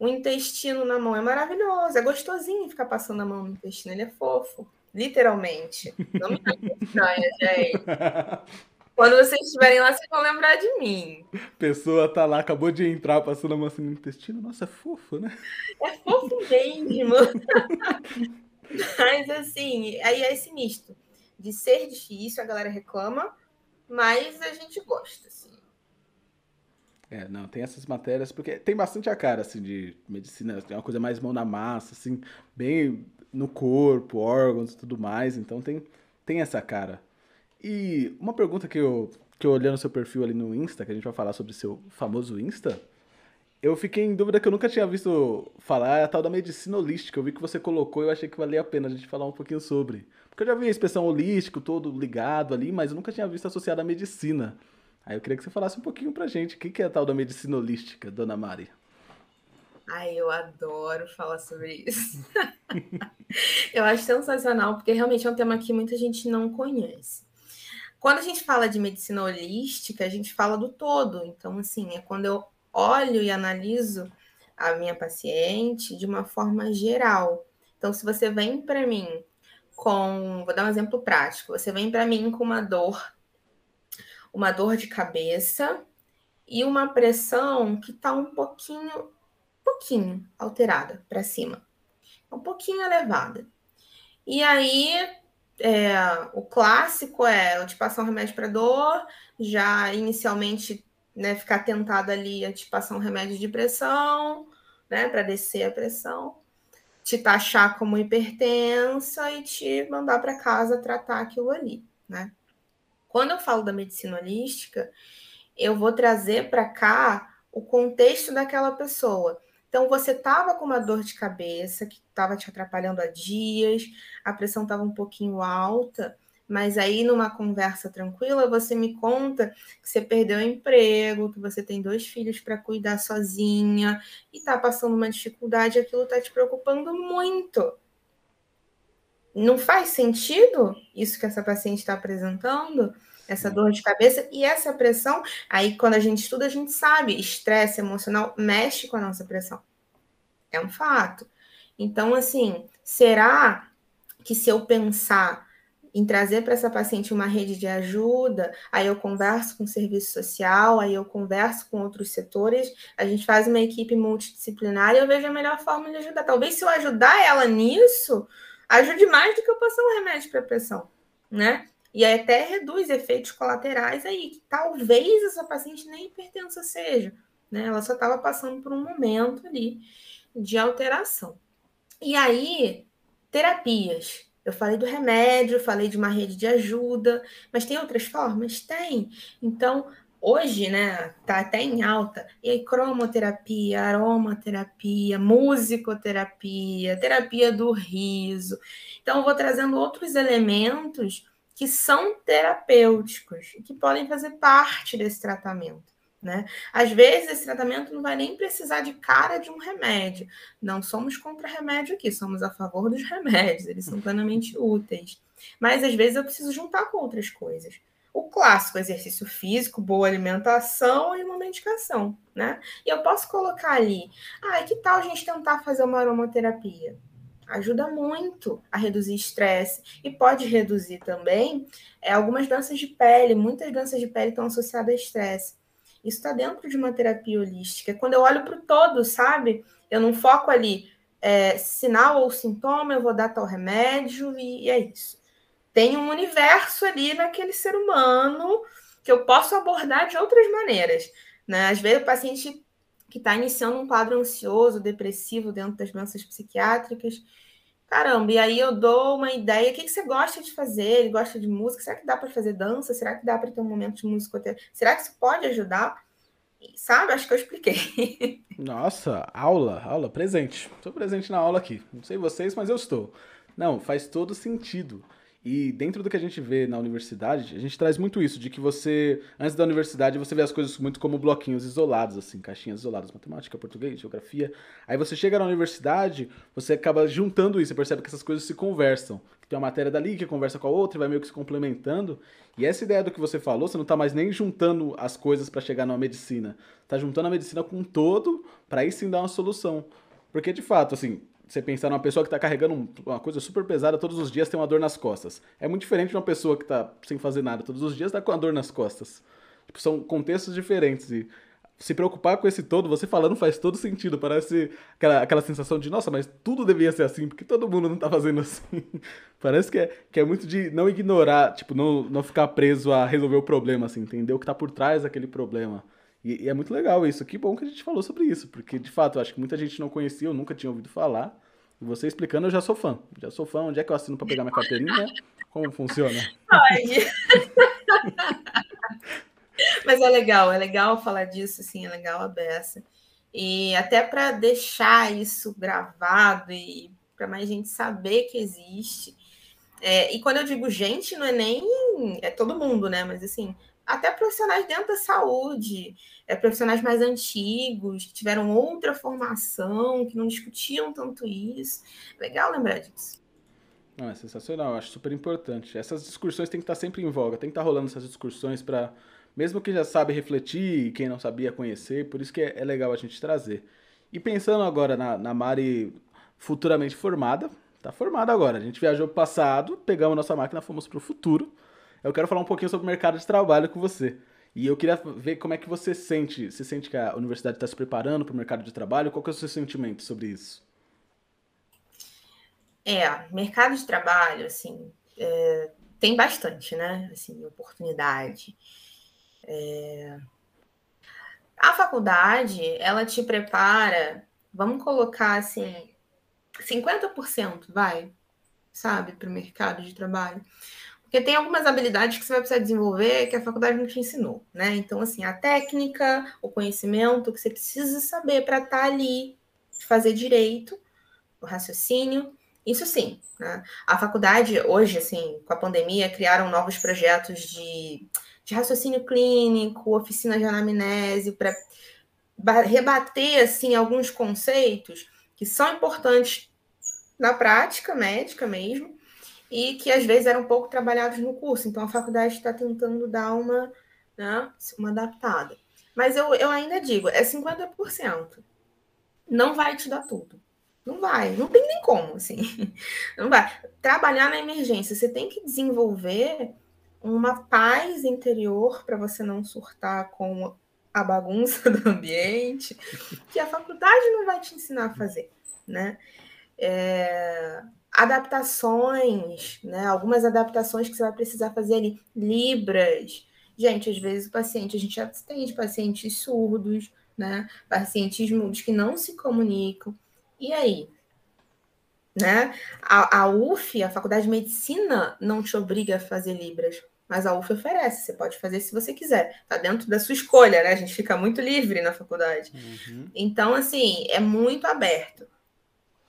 um intestino na mão. É maravilhoso. É gostosinho ficar passando a mão no intestino. Ele é fofo. Literalmente. Não me estranha, gente. Quando vocês estiverem lá, vocês vão lembrar de mim. Pessoa tá lá, acabou de entrar, passando a mão assim no intestino. Nossa, é fofo, né? É fofo mesmo. mas assim, aí é esse misto de ser difícil, a galera reclama, mas a gente gosta, assim. É, não, tem essas matérias, porque tem bastante a cara, assim, de medicina, tem uma coisa mais mão na massa, assim, bem no corpo, órgãos e tudo mais, então tem, tem essa cara. E uma pergunta que eu, que eu olhei no seu perfil ali no Insta, que a gente vai falar sobre seu famoso Insta, eu fiquei em dúvida que eu nunca tinha visto falar é a tal da medicina holística. Eu vi que você colocou e eu achei que valia a pena a gente falar um pouquinho sobre. Porque eu já vi a expressão holístico todo ligado ali, mas eu nunca tinha visto associado à medicina. Aí eu queria que você falasse um pouquinho pra gente. O que é a tal da medicina holística, dona Mari? Ai, eu adoro falar sobre isso. eu acho sensacional, porque realmente é um tema que muita gente não conhece. Quando a gente fala de medicina holística, a gente fala do todo. Então, assim, é quando eu olho e analiso a minha paciente de uma forma geral. Então, se você vem para mim com, vou dar um exemplo prático, você vem para mim com uma dor uma dor de cabeça e uma pressão que está um pouquinho, pouquinho alterada para cima, um pouquinho elevada. E aí, é, o clássico é eu te passar um remédio para dor, já inicialmente né, ficar tentado ali a te passar um remédio de pressão, né, para descer a pressão, te taxar como hipertensa e te mandar para casa tratar aquilo ali, né? Quando eu falo da medicina holística, eu vou trazer para cá o contexto daquela pessoa. Então, você estava com uma dor de cabeça que estava te atrapalhando há dias, a pressão estava um pouquinho alta, mas aí numa conversa tranquila você me conta que você perdeu o emprego, que você tem dois filhos para cuidar sozinha e está passando uma dificuldade, aquilo está te preocupando muito. Não faz sentido isso que essa paciente está apresentando? Essa dor de cabeça e essa pressão. Aí, quando a gente estuda, a gente sabe, estresse emocional mexe com a nossa pressão. É um fato. Então, assim, será que se eu pensar em trazer para essa paciente uma rede de ajuda, aí eu converso com o serviço social, aí eu converso com outros setores, a gente faz uma equipe multidisciplinar e eu vejo a melhor forma de ajudar. Talvez se eu ajudar ela nisso, ajude mais do que eu passar um remédio para pressão, né? E até reduz efeitos colaterais aí, que talvez essa paciente nem hipertensa seja, né? Ela só estava passando por um momento ali de alteração. E aí, terapias. Eu falei do remédio, falei de uma rede de ajuda, mas tem outras formas? Tem. Então, hoje, né, tá até em alta, e aí cromoterapia, aromaterapia, musicoterapia, terapia do riso. Então, eu vou trazendo outros elementos que são terapêuticos e que podem fazer parte desse tratamento. Né? Às vezes, esse tratamento não vai nem precisar de cara de um remédio. Não somos contra remédio aqui, somos a favor dos remédios, eles são plenamente úteis. Mas às vezes eu preciso juntar com outras coisas o clássico exercício físico, boa alimentação e uma medicação, né? E eu posso colocar ali, ah, que tal a gente tentar fazer uma aromaterapia? Ajuda muito a reduzir estresse e pode reduzir também é, algumas doenças de pele. Muitas doenças de pele estão associadas a estresse. Isso está dentro de uma terapia holística. Quando eu olho para o todo, sabe? Eu não foco ali é, sinal ou sintoma, eu vou dar tal remédio e, e é isso tem um universo ali naquele ser humano que eu posso abordar de outras maneiras. Né? Às vezes o paciente que está iniciando um quadro ansioso, depressivo dentro das doenças psiquiátricas, caramba, e aí eu dou uma ideia, o que, que você gosta de fazer? Ele gosta de música, será que dá para fazer dança? Será que dá para ter um momento de música? Será que isso pode ajudar? Sabe? Acho que eu expliquei. Nossa, aula, aula, presente. Estou presente na aula aqui. Não sei vocês, mas eu estou. Não, faz todo sentido. E dentro do que a gente vê na universidade, a gente traz muito isso, de que você, antes da universidade, você vê as coisas muito como bloquinhos isolados, assim, caixinhas isoladas, matemática, português, geografia. Aí você chega na universidade, você acaba juntando isso, você percebe que essas coisas se conversam. Tem uma matéria dali que conversa com a outra vai meio que se complementando. E essa ideia do que você falou, você não está mais nem juntando as coisas para chegar numa medicina. Está juntando a medicina com um todo para aí sim dar uma solução. Porque, de fato, assim, você pensar numa pessoa que está carregando uma coisa super pesada todos os dias tem uma dor nas costas. É muito diferente de uma pessoa que está sem fazer nada todos os dias está com a dor nas costas. Tipo, são contextos diferentes e se preocupar com esse todo, você falando faz todo sentido. Parece aquela, aquela sensação de, nossa, mas tudo devia ser assim, porque todo mundo não tá fazendo assim. Parece que é, que é muito de não ignorar, tipo, não, não ficar preso a resolver o problema, assim, entender o que tá por trás daquele problema. E, e, é muito legal isso. Que bom que a gente falou sobre isso, porque de fato eu acho que muita gente não conhecia, eu nunca tinha ouvido falar. Você explicando, eu já sou fã. Já sou fã. Onde é que eu assino para pegar minha carteirinha? Como funciona? Pode. Mas é legal, é legal falar disso, assim, é legal a beça. E até para deixar isso gravado e para mais gente saber que existe. É, e quando eu digo gente, não é nem é todo mundo, né? Mas assim, até profissionais dentro da saúde, é, profissionais mais antigos, que tiveram outra formação, que não discutiam tanto isso. Legal lembrar disso. Não, é sensacional, acho super importante. Essas discussões têm que estar sempre em voga, tem que estar rolando essas discussões para, mesmo quem já sabe refletir quem não sabia conhecer, por isso que é, é legal a gente trazer. E pensando agora na, na Mari futuramente formada, tá formada agora, a gente viajou pro passado, pegamos nossa máquina, fomos pro futuro eu quero falar um pouquinho sobre o mercado de trabalho com você. E eu queria ver como é que você sente. Você sente que a universidade está se preparando para o mercado de trabalho? Qual que é o seu sentimento sobre isso? É, mercado de trabalho, assim, é, tem bastante, né? Assim, oportunidade. É... A faculdade, ela te prepara, vamos colocar assim, 50%, vai, sabe, para o mercado de trabalho. Porque tem algumas habilidades que você vai precisar desenvolver que a faculdade não te ensinou, né? Então, assim, a técnica, o conhecimento que você precisa saber para estar tá ali, fazer direito, o raciocínio, isso sim. Né? A faculdade, hoje, assim, com a pandemia, criaram novos projetos de, de raciocínio clínico, oficina de anamnese, para rebater, assim, alguns conceitos que são importantes na prática médica mesmo, e que às vezes eram pouco trabalhados no curso. Então a faculdade está tentando dar uma, né, uma adaptada. Mas eu, eu ainda digo, é 50%. Não vai te dar tudo. Não vai, não tem nem como, assim. Não vai. Trabalhar na emergência, você tem que desenvolver uma paz interior para você não surtar com a bagunça do ambiente, que a faculdade não vai te ensinar a fazer, né? É, adaptações, né? Algumas adaptações que você vai precisar fazer ali, libras. Gente, às vezes o paciente, a gente já tem pacientes surdos, né? Pacientes mudos que não se comunicam. E aí? Né? A, a UF, a Faculdade de Medicina, não te obriga a fazer libras, mas a UF oferece, você pode fazer se você quiser. Tá dentro da sua escolha, né? A gente fica muito livre na faculdade. Uhum. Então, assim, é muito aberto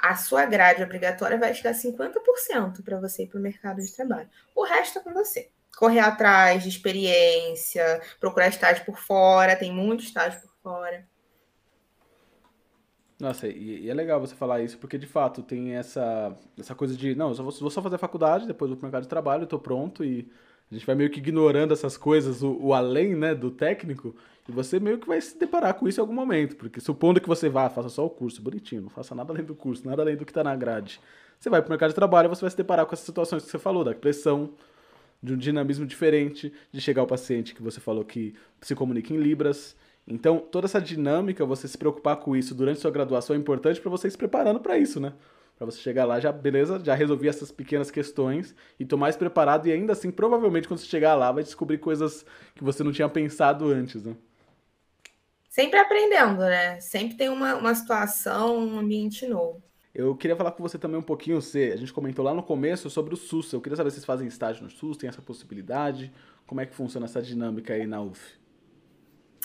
a sua grade obrigatória vai te dar 50% para você ir para o mercado de trabalho. O resto é com você. Correr atrás de experiência, procurar estágio por fora, tem muito estágio por fora. Nossa, e, é legal você falar isso, porque de fato tem essa, essa coisa de, não, eu só vou, vou só fazer faculdade, depois vou pro mercado de trabalho, estou pronto, e a gente vai meio que ignorando essas coisas, o, o além, né, do técnico, e você meio que vai se deparar com isso em algum momento, porque supondo que você vá, faça só o curso, bonitinho, não faça nada além do curso, nada além do que está na grade. Você vai para o mercado de trabalho, você vai se deparar com essas situações que você falou, da pressão, de um dinamismo diferente, de chegar ao paciente que você falou que se comunica em libras. Então, toda essa dinâmica, você se preocupar com isso durante sua graduação é importante para você ir se preparando para isso, né? Para você chegar lá, já beleza, já resolvi essas pequenas questões e tô mais preparado e ainda assim, provavelmente quando você chegar lá, vai descobrir coisas que você não tinha pensado antes, né? Sempre aprendendo, né? Sempre tem uma, uma situação, um ambiente novo. Eu queria falar com você também um pouquinho, você, a gente comentou lá no começo sobre o SUS. Eu queria saber se vocês fazem estágio no SUS, tem essa possibilidade. Como é que funciona essa dinâmica aí na UF?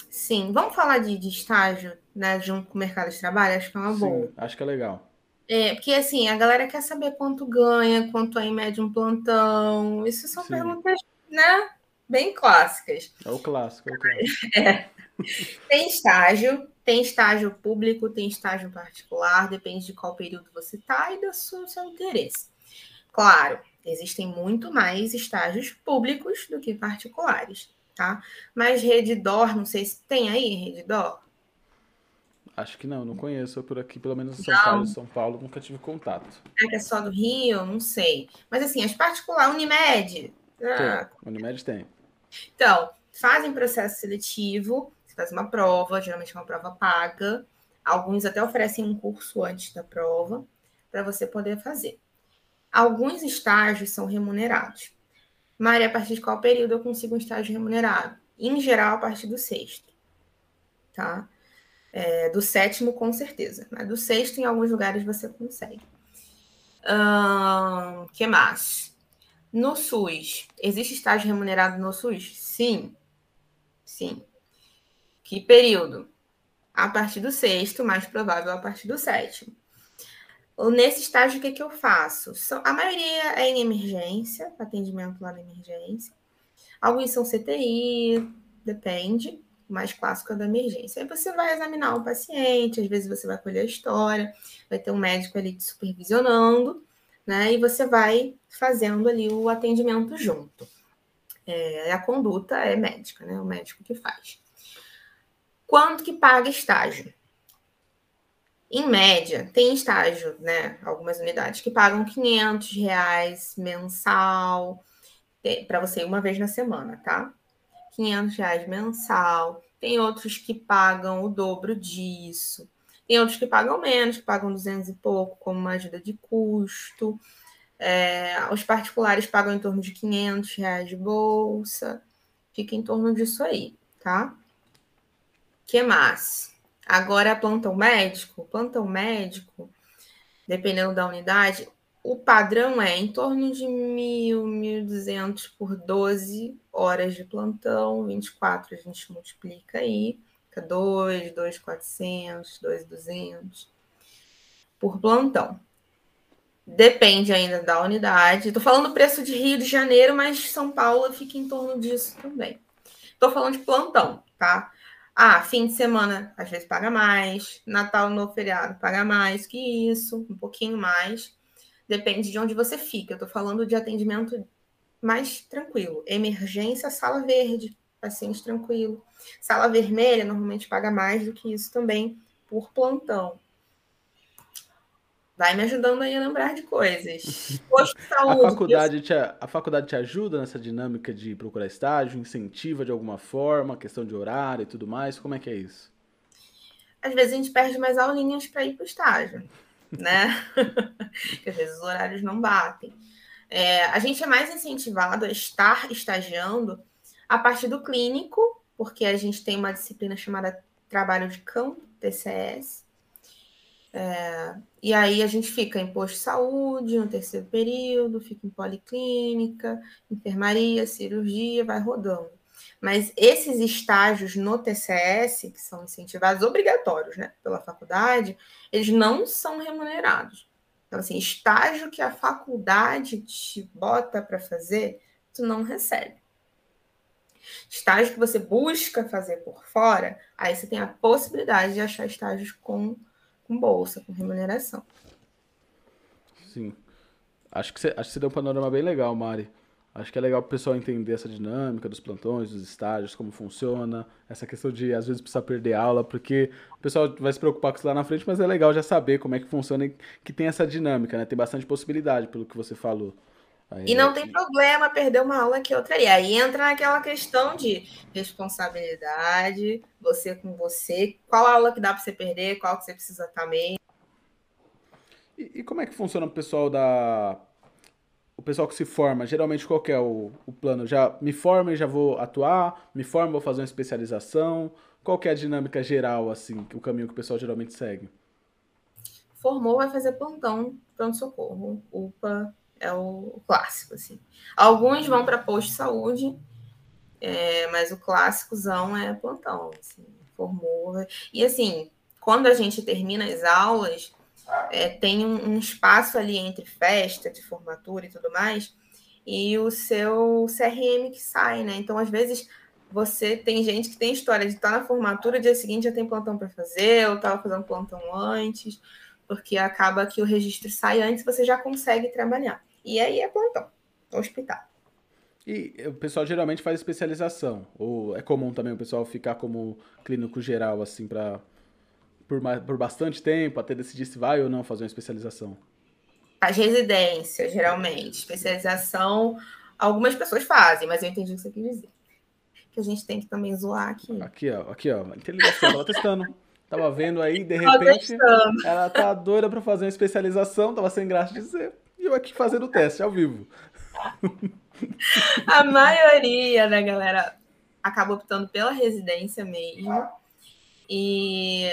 Sim, vamos falar de, de estágio, né, junto com o mercado de trabalho? Acho que é uma Sim, boa. acho que é legal. É, porque assim, a galera quer saber quanto ganha, quanto é em média um plantão. Isso são Sim. perguntas, né, bem clássicas. É o clássico, é o clássico. é. Tem estágio, tem estágio público, tem estágio particular, depende de qual período você está e do seu, seu interesse. Claro, existem muito mais estágios públicos do que particulares, tá? Mas Redditor, não sei se tem aí Redditor. Acho que não, não conheço por aqui, pelo menos em São não. Carlos, São Paulo, nunca tive contato. É que é só do Rio? Não sei. Mas assim, as particulares, Unimed. Ah. Tem. Unimed tem. Então, fazem processo seletivo, faz uma prova, geralmente é uma prova paga. Alguns até oferecem um curso antes da prova para você poder fazer. Alguns estágios são remunerados. Maria, a partir de qual período eu consigo um estágio remunerado? Em geral, a partir do sexto. Tá? É, do sétimo, com certeza. Mas do sexto, em alguns lugares, você consegue. Uh, que mais? No SUS, existe estágio remunerado no SUS? Sim. Sim. Que período? A partir do sexto, mais provável a partir do sétimo. Nesse estágio, o que, que eu faço? A maioria é em emergência, atendimento lá na emergência. Alguns são CTI, depende mais clássico é da emergência. Aí você vai examinar o paciente, às vezes você vai colher a história, vai ter um médico ali te supervisionando, né? E você vai fazendo ali o atendimento junto. É, a conduta é médica, né? O médico que faz. Quanto que paga estágio? Em média, tem estágio, né? Algumas unidades que pagam 500 reais mensal para você uma vez na semana, tá? 500 reais mensal. Tem outros que pagam o dobro disso. Tem outros que pagam menos, que pagam 200 e pouco, como uma ajuda de custo. É, os particulares pagam em torno de 500 reais de bolsa. Fica em torno disso aí, tá? Que mais? Agora, plantão médico. Plantão médico, dependendo da unidade, o padrão é em torno de 1.000, 1.200 por 12 horas de plantão, 24 a gente multiplica aí, fica 2, 2.400, 2.200 por plantão. Depende ainda da unidade. Estou falando preço de Rio de Janeiro, mas São Paulo fica em torno disso também. Estou falando de plantão, tá? Ah, fim de semana às vezes paga mais, Natal no feriado paga mais que isso, um pouquinho mais. Depende de onde você fica. Eu estou falando de atendimento mais tranquilo. Emergência, sala verde, paciente tranquilo. Sala vermelha normalmente paga mais do que isso também por plantão. Vai me ajudando aí a lembrar de coisas. Posto saúde. A faculdade, te, a faculdade te ajuda nessa dinâmica de procurar estágio? Incentiva de alguma forma? Questão de horário e tudo mais? Como é que é isso? Às vezes a gente perde mais aulinhas para ir para o estágio né? Porque às vezes os horários não batem. É, a gente é mais incentivado a estar estagiando a partir do clínico, porque a gente tem uma disciplina chamada trabalho de campo, TCS. É, e aí a gente fica em posto de saúde no terceiro período, fica em policlínica, enfermaria, cirurgia, vai rodando. Mas esses estágios no TCS, que são incentivados obrigatórios né, pela faculdade, eles não são remunerados. Então, assim, estágio que a faculdade te bota para fazer, tu não recebe. Estágio que você busca fazer por fora, aí você tem a possibilidade de achar estágios com, com bolsa, com remuneração. Sim. Acho que, você, que você deu um panorama bem legal, Mari. Acho que é legal o pessoal entender essa dinâmica dos plantões, dos estágios, como funciona, essa questão de às vezes precisar perder aula, porque o pessoal vai se preocupar com isso lá na frente, mas é legal já saber como é que funciona e que tem essa dinâmica, né? Tem bastante possibilidade, pelo que você falou. Aí, e não é... tem problema perder uma aula que outra ali. Aí entra naquela questão de responsabilidade, você com você, qual aula que dá para você perder, qual que você precisa estar meio. E, e como é que funciona o pessoal da o pessoal que se forma, geralmente qual é o, o plano? Já me formo e já vou atuar? Me formo, vou fazer uma especialização? Qual que é a dinâmica geral, assim, o caminho que o pessoal geralmente segue? Formou, vai fazer plantão, pronto-socorro. UPA é o clássico, assim. Alguns vão para posto de saúde, é, mas o clássicozão é plantão, assim, formou. E assim, quando a gente termina as aulas, é, tem um, um, espaço ali entre festa, de formatura e tudo mais, e o seu CRM que sai, né? Então, às vezes, você tem gente que tem história de estar na formatura, dia seguinte já tem plantão para fazer, ou estava fazendo plantão antes, porque acaba que o registro sai antes, você já consegue trabalhar. E aí é plantão, hospital. E o pessoal geralmente faz especialização, ou é comum também o pessoal ficar como clínico geral, assim, para por, por bastante tempo até decidir se vai ou não fazer uma especialização? As residências, geralmente. Especialização, algumas pessoas fazem, mas eu entendi o que você quis dizer. Que a gente tem que também zoar aqui. Aqui, ó, aqui, ó. Inteligência, tava testando. Tava vendo aí, de repente, ela tá doida para fazer uma especialização, tava sem graça de dizer. Eu aqui fazendo o teste ao vivo. A maioria da galera acaba optando pela residência mesmo. E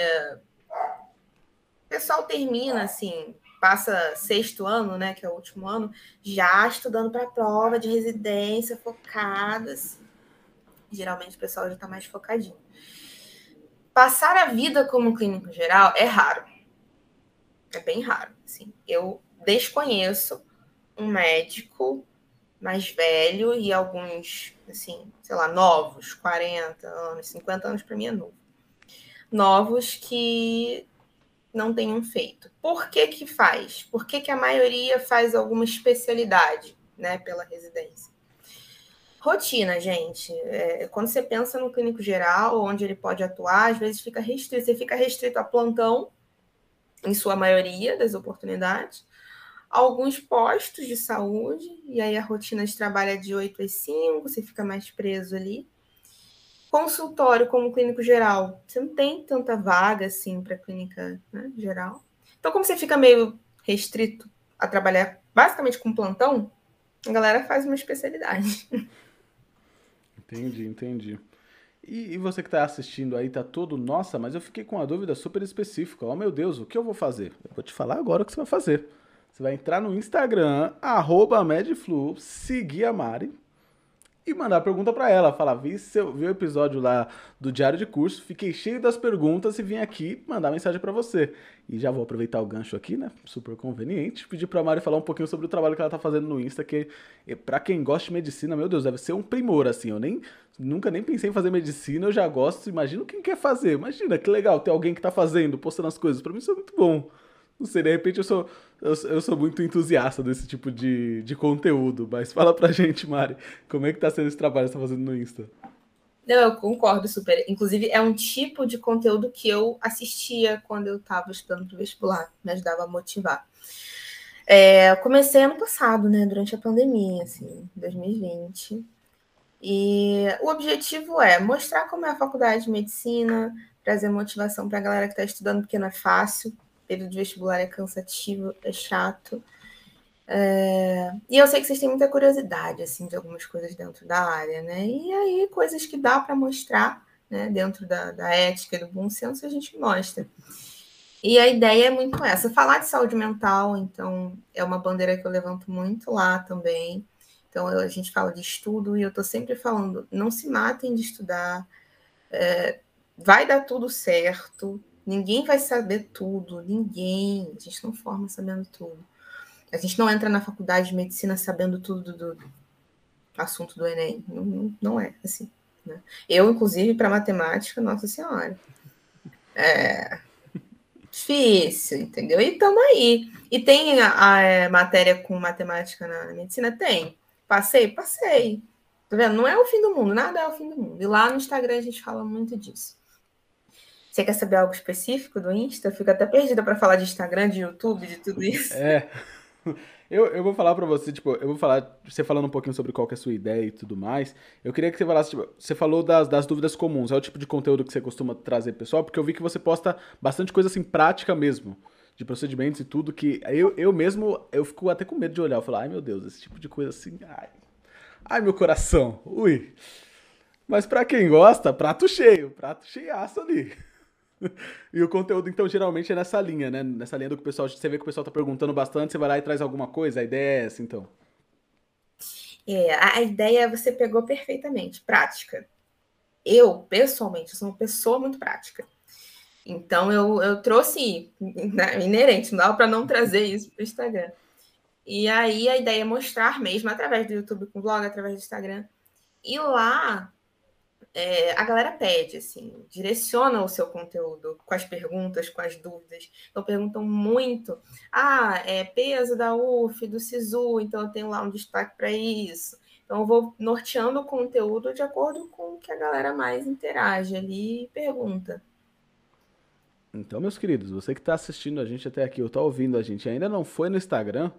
o pessoal termina assim, passa sexto ano, né, que é o último ano, já estudando para prova de residência, focadas. Geralmente o pessoal já está mais focadinho. Passar a vida como clínico geral é raro. É bem raro. Assim. Eu desconheço um médico mais velho e alguns, assim, sei lá, novos, 40 anos, 50 anos para mim é novo. Novos que não tenham feito. Por que que faz? Por que, que a maioria faz alguma especialidade, né, pela residência? Rotina, gente. É, quando você pensa no clínico geral, onde ele pode atuar, às vezes fica restrito. Você fica restrito a plantão, em sua maioria das oportunidades, alguns postos de saúde, e aí a rotina de trabalho é de 8 às 5, você fica mais preso ali. Consultório como clínico geral, você não tem tanta vaga assim para clínica né, geral. Então, como você fica meio restrito a trabalhar basicamente com plantão, a galera faz uma especialidade. Entendi, entendi. E, e, você que está assistindo aí, tá todo, nossa, mas eu fiquei com uma dúvida super específica. Oh meu Deus, o que eu vou fazer? Eu vou te falar agora o que você vai fazer. Você vai entrar no Instagram, arroba Medflu, seguir a Mari e mandar pergunta para ela. Falar, vi, seu, vi o episódio lá do Diário de Curso, fiquei cheio das perguntas e vim aqui mandar mensagem para você. E já vou aproveitar o gancho aqui, né? Super conveniente. Pedir pra Mari falar um pouquinho sobre o trabalho que ela tá fazendo no Insta, que para quem gosta de medicina, meu Deus, deve ser um primor, assim. Eu nem nunca nem pensei em fazer medicina, eu já gosto. Imagino quem quer fazer. Imagina que legal ter alguém que tá fazendo, postando as coisas. Para mim isso é muito bom. Não sei, de repente eu sou, eu, eu, sou muito entusiasta desse tipo de, de conteúdo, mas fala pra gente, Mari, como é que tá sendo esse trabalho que você tá fazendo no Insta? Não, eu concordo super. Inclusive, é um tipo de conteúdo que eu assistia quando eu estava estudando para o vestibular, me ajudava a motivar. É, eu comecei ano passado, né, durante a pandemia, assim, 2020. E o objetivo é mostrar como é a faculdade de medicina, trazer motivação para a galera que está estudando, porque não é fácil, período de vestibular é cansativo, é chato. É... E eu sei que vocês têm muita curiosidade, assim, de algumas coisas dentro da área, né? E aí, coisas que dá para mostrar, né, dentro da, da ética e do bom senso, a gente mostra. E a ideia é muito essa, falar de saúde mental, então, é uma bandeira que eu levanto muito lá também. Então, a gente fala de estudo e eu estou sempre falando, não se matem de estudar, é, vai dar tudo certo, Ninguém vai saber tudo, ninguém. A gente não forma sabendo tudo. A gente não entra na faculdade de medicina sabendo tudo do, assunto do Enem. Não, não, é assim. Né? Eu, inclusive, para matemática, nossa senhora. É difícil, entendeu? E estamos aí. E tem a, a, a, é, matéria com matemática na medicina? Tem. Passei? Passei. Tá vendo? Não é o fim do mundo, nada é o fim do mundo. E lá no Instagram a gente fala muito disso. Você quer saber algo específico do Insta? Fico até perdida para falar de Instagram, de YouTube, de tudo isso. É. Eu, eu vou falar para você, tipo, eu vou falar, você falando um pouquinho sobre qual é a sua ideia e tudo mais. Eu queria que você falasse, tipo, você falou das, das dúvidas comuns, é o tipo de conteúdo que você costuma trazer pessoal, porque eu vi que você posta bastante coisa assim prática mesmo, de procedimentos e tudo, que eu, eu mesmo, eu fico até com medo de olhar, eu falo, ai meu Deus, esse tipo de coisa assim, ai, ai meu coração, ui. Mas para quem gosta, prato cheio, prato cheiaço ali. E o conteúdo, então, geralmente é nessa linha, né? Nessa linha do que o pessoal. Você vê que o pessoal tá perguntando bastante, você vai lá e traz alguma coisa. A ideia é essa, então. É, a ideia você pegou perfeitamente, prática. Eu, pessoalmente, sou uma pessoa muito prática. Então, eu, eu trouxe né, inerente, não dá para não trazer isso para o Instagram. E aí, a ideia é mostrar mesmo, através do YouTube com blog, através do Instagram. E lá, é, a galera pede, assim, direciona o seu conteúdo com as perguntas, com as dúvidas. Então, perguntam muito. Ah, é peso da UF, do SISU, então eu tenho lá um destaque para isso. Então, eu vou norteando o conteúdo de acordo com o que a galera mais interage ali e pergunta. Então, meus queridos, você que está assistindo a gente até aqui ou está ouvindo a gente ainda não foi no Instagram,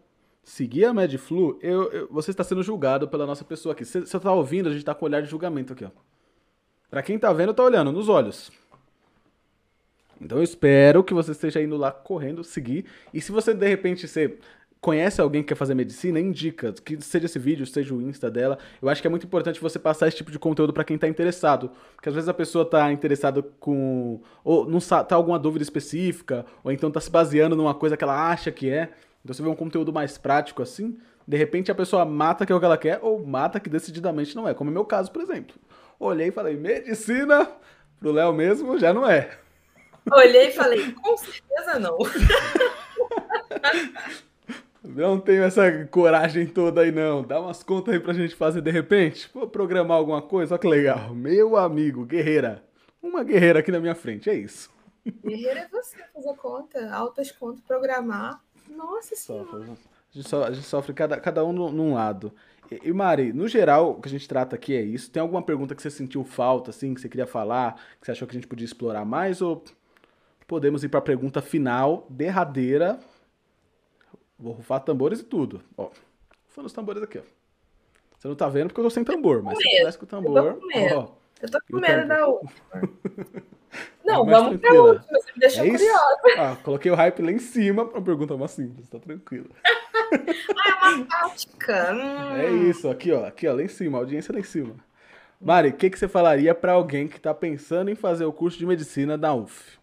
seguir a MedFlu, eu, eu, você está sendo julgado pela nossa pessoa aqui. Você está ouvindo, a gente está com olhar de julgamento aqui, ó. Pra quem tá vendo, tá olhando nos olhos. Então eu espero que você esteja indo lá correndo, seguir. E se você de repente você conhece alguém que quer fazer medicina, indica, que seja esse vídeo, seja o Insta dela. Eu acho que é muito importante você passar esse tipo de conteúdo para quem está interessado, porque às vezes a pessoa está interessada com ou não tá alguma dúvida específica, ou então está se baseando numa coisa que ela acha que é. Então você vê um conteúdo mais prático assim, de repente a pessoa mata que é o que ela quer ou mata que decididamente não é, como é meu caso, por exemplo. Olhei e falei, medicina pro Léo mesmo já não é. Olhei e falei, com certeza não. Não tenho essa coragem toda aí, não. Dá umas contas aí pra gente fazer de repente. Vou programar alguma coisa, olha que legal. Meu amigo, guerreira. Uma guerreira aqui na minha frente, é isso. Guerreira é você fazer conta, altas contas, programar. Nossa Senhora. A gente, so, a gente sofre cada, cada um num lado. E, Mari, no geral, o que a gente trata aqui é isso. Tem alguma pergunta que você sentiu falta, assim, que você queria falar, que você achou que a gente podia explorar mais? Ou podemos ir para a pergunta final, derradeira, Vou rufar tambores e tudo. Ó, rufando os tambores aqui, ó. Você não tá vendo porque eu tô sem tambor, mas se tivesse com o tambor. Eu tô com medo, ó, eu tô com medo da última. Não, vamos pra última, você me deixou é curiosa. Ah, coloquei o hype lá em cima pra pergunta mais simples, tá tranquilo. ah, é uma tática. Hum. É isso, aqui, ó, aqui, ó, lá em cima, audiência lá em cima. Mari, o que, que você falaria para alguém que tá pensando em fazer o curso de medicina da UF?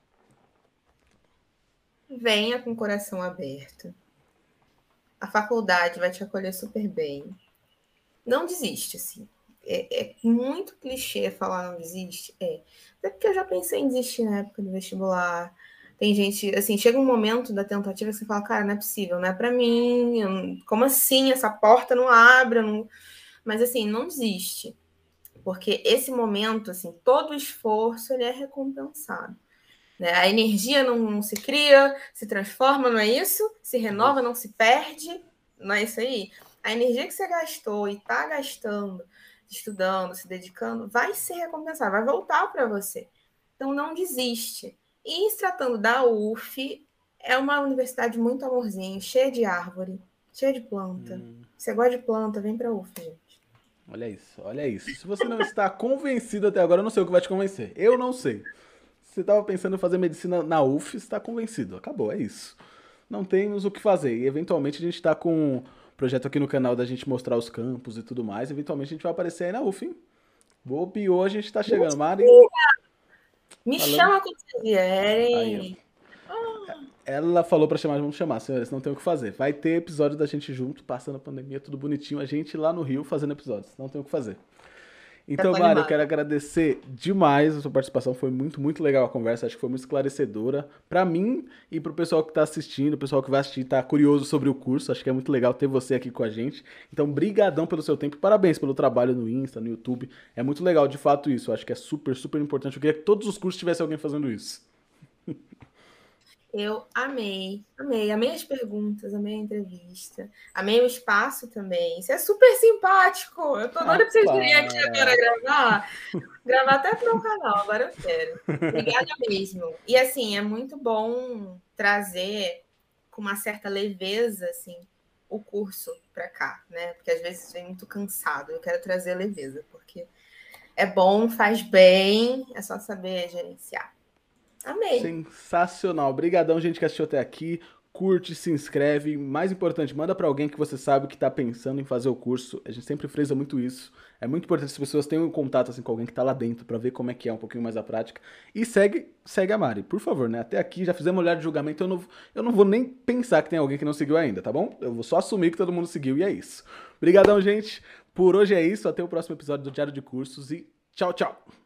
Venha com o coração aberto a faculdade vai te acolher super bem. Não desiste, assim. É, é muito clichê falar não desiste. É. Até porque eu já pensei em desistir na época do vestibular. Tem gente, assim, chega um momento da tentativa que você fala, cara, não é possível, não é para mim. Como assim? Essa porta não abre. Não... Mas, assim, não desiste. Porque esse momento, assim, todo esforço, ele é recompensado. Né? A energia não, não, se cria, se transforma, não é isso? Se renova, não se perde, não é isso aí? A energia que você gastou e está gastando, estudando, se dedicando, vai ser recompensada, vai voltar para você. Então não desiste. E se tratando da UF, é uma universidade muito amorzinho, cheia de árvore, cheia de planta. Hum. Você gosta de planta, vem para a UF, gente. Olha isso, olha isso. Se você não está convencido até agora, eu não sei o que vai te convencer. Eu não sei você estava pensando em fazer medicina na UF, está convencido. Acabou, é isso. Não temos o que fazer. E eventualmente a gente está com um projeto aqui no canal da gente mostrar os campos e tudo mais. Eventualmente a gente vai aparecer aí na UF, hein? Bobeou, a gente está chegando. Mari. Me falando... chama quando vocês vierem. Aí, ela falou para chamar, vamos chamar, senhores, não tem o que fazer. Vai ter episódio da gente junto, passando a pandemia, tudo bonitinho, a gente lá no Rio fazendo episódios. Não tem o que fazer. Então, Mário, eu quero agradecer demais a sua participação. Foi muito, muito legal a conversa. Acho que foi muito esclarecedora para mim e para o pessoal que está assistindo, o pessoal que vai assistir, está curioso sobre o curso. Acho que é muito legal ter você aqui com a gente. Então, brigadão pelo seu tempo. Parabéns pelo trabalho no Insta, no YouTube. É muito legal, de fato, isso. Acho que é super, super importante. Eu queria que todos os cursos tivesse alguém fazendo isso. Eu amei, amei, amei as perguntas, amei a entrevista, amei o espaço também. Isso é super simpático. Eu tô doida pra vocês virem aqui agora gravar. gravar até pro meu canal, agora eu quero. Obrigada mesmo. E assim, é muito bom trazer com uma certa leveza, assim, o curso para cá, né? Porque às vezes vem muito cansado. Eu quero trazer leveza, porque é bom, faz bem, é só saber gerenciar. Amei. Sensacional. Obrigadão, gente, que assistiu até aqui. Curte, se inscreve. Mais importante, manda para alguém que você sabe que está pensando em fazer o curso. A gente sempre frisa muito isso. É muito importante que as pessoas tenham um contato assim, com alguém que está lá dentro para ver como é que é um pouquinho mais a prática. E segue, segue a Mari, por favor, né? Até aqui já fizemos olhar de julgamento. Eu não, eu não vou nem pensar que tem alguém que não seguiu ainda, tá bom? Eu vou só assumir que todo mundo seguiu e é isso. Obrigadão, gente. Por hoje é isso. Até o próximo episódio do Diário de Cursos e tchau, tchau.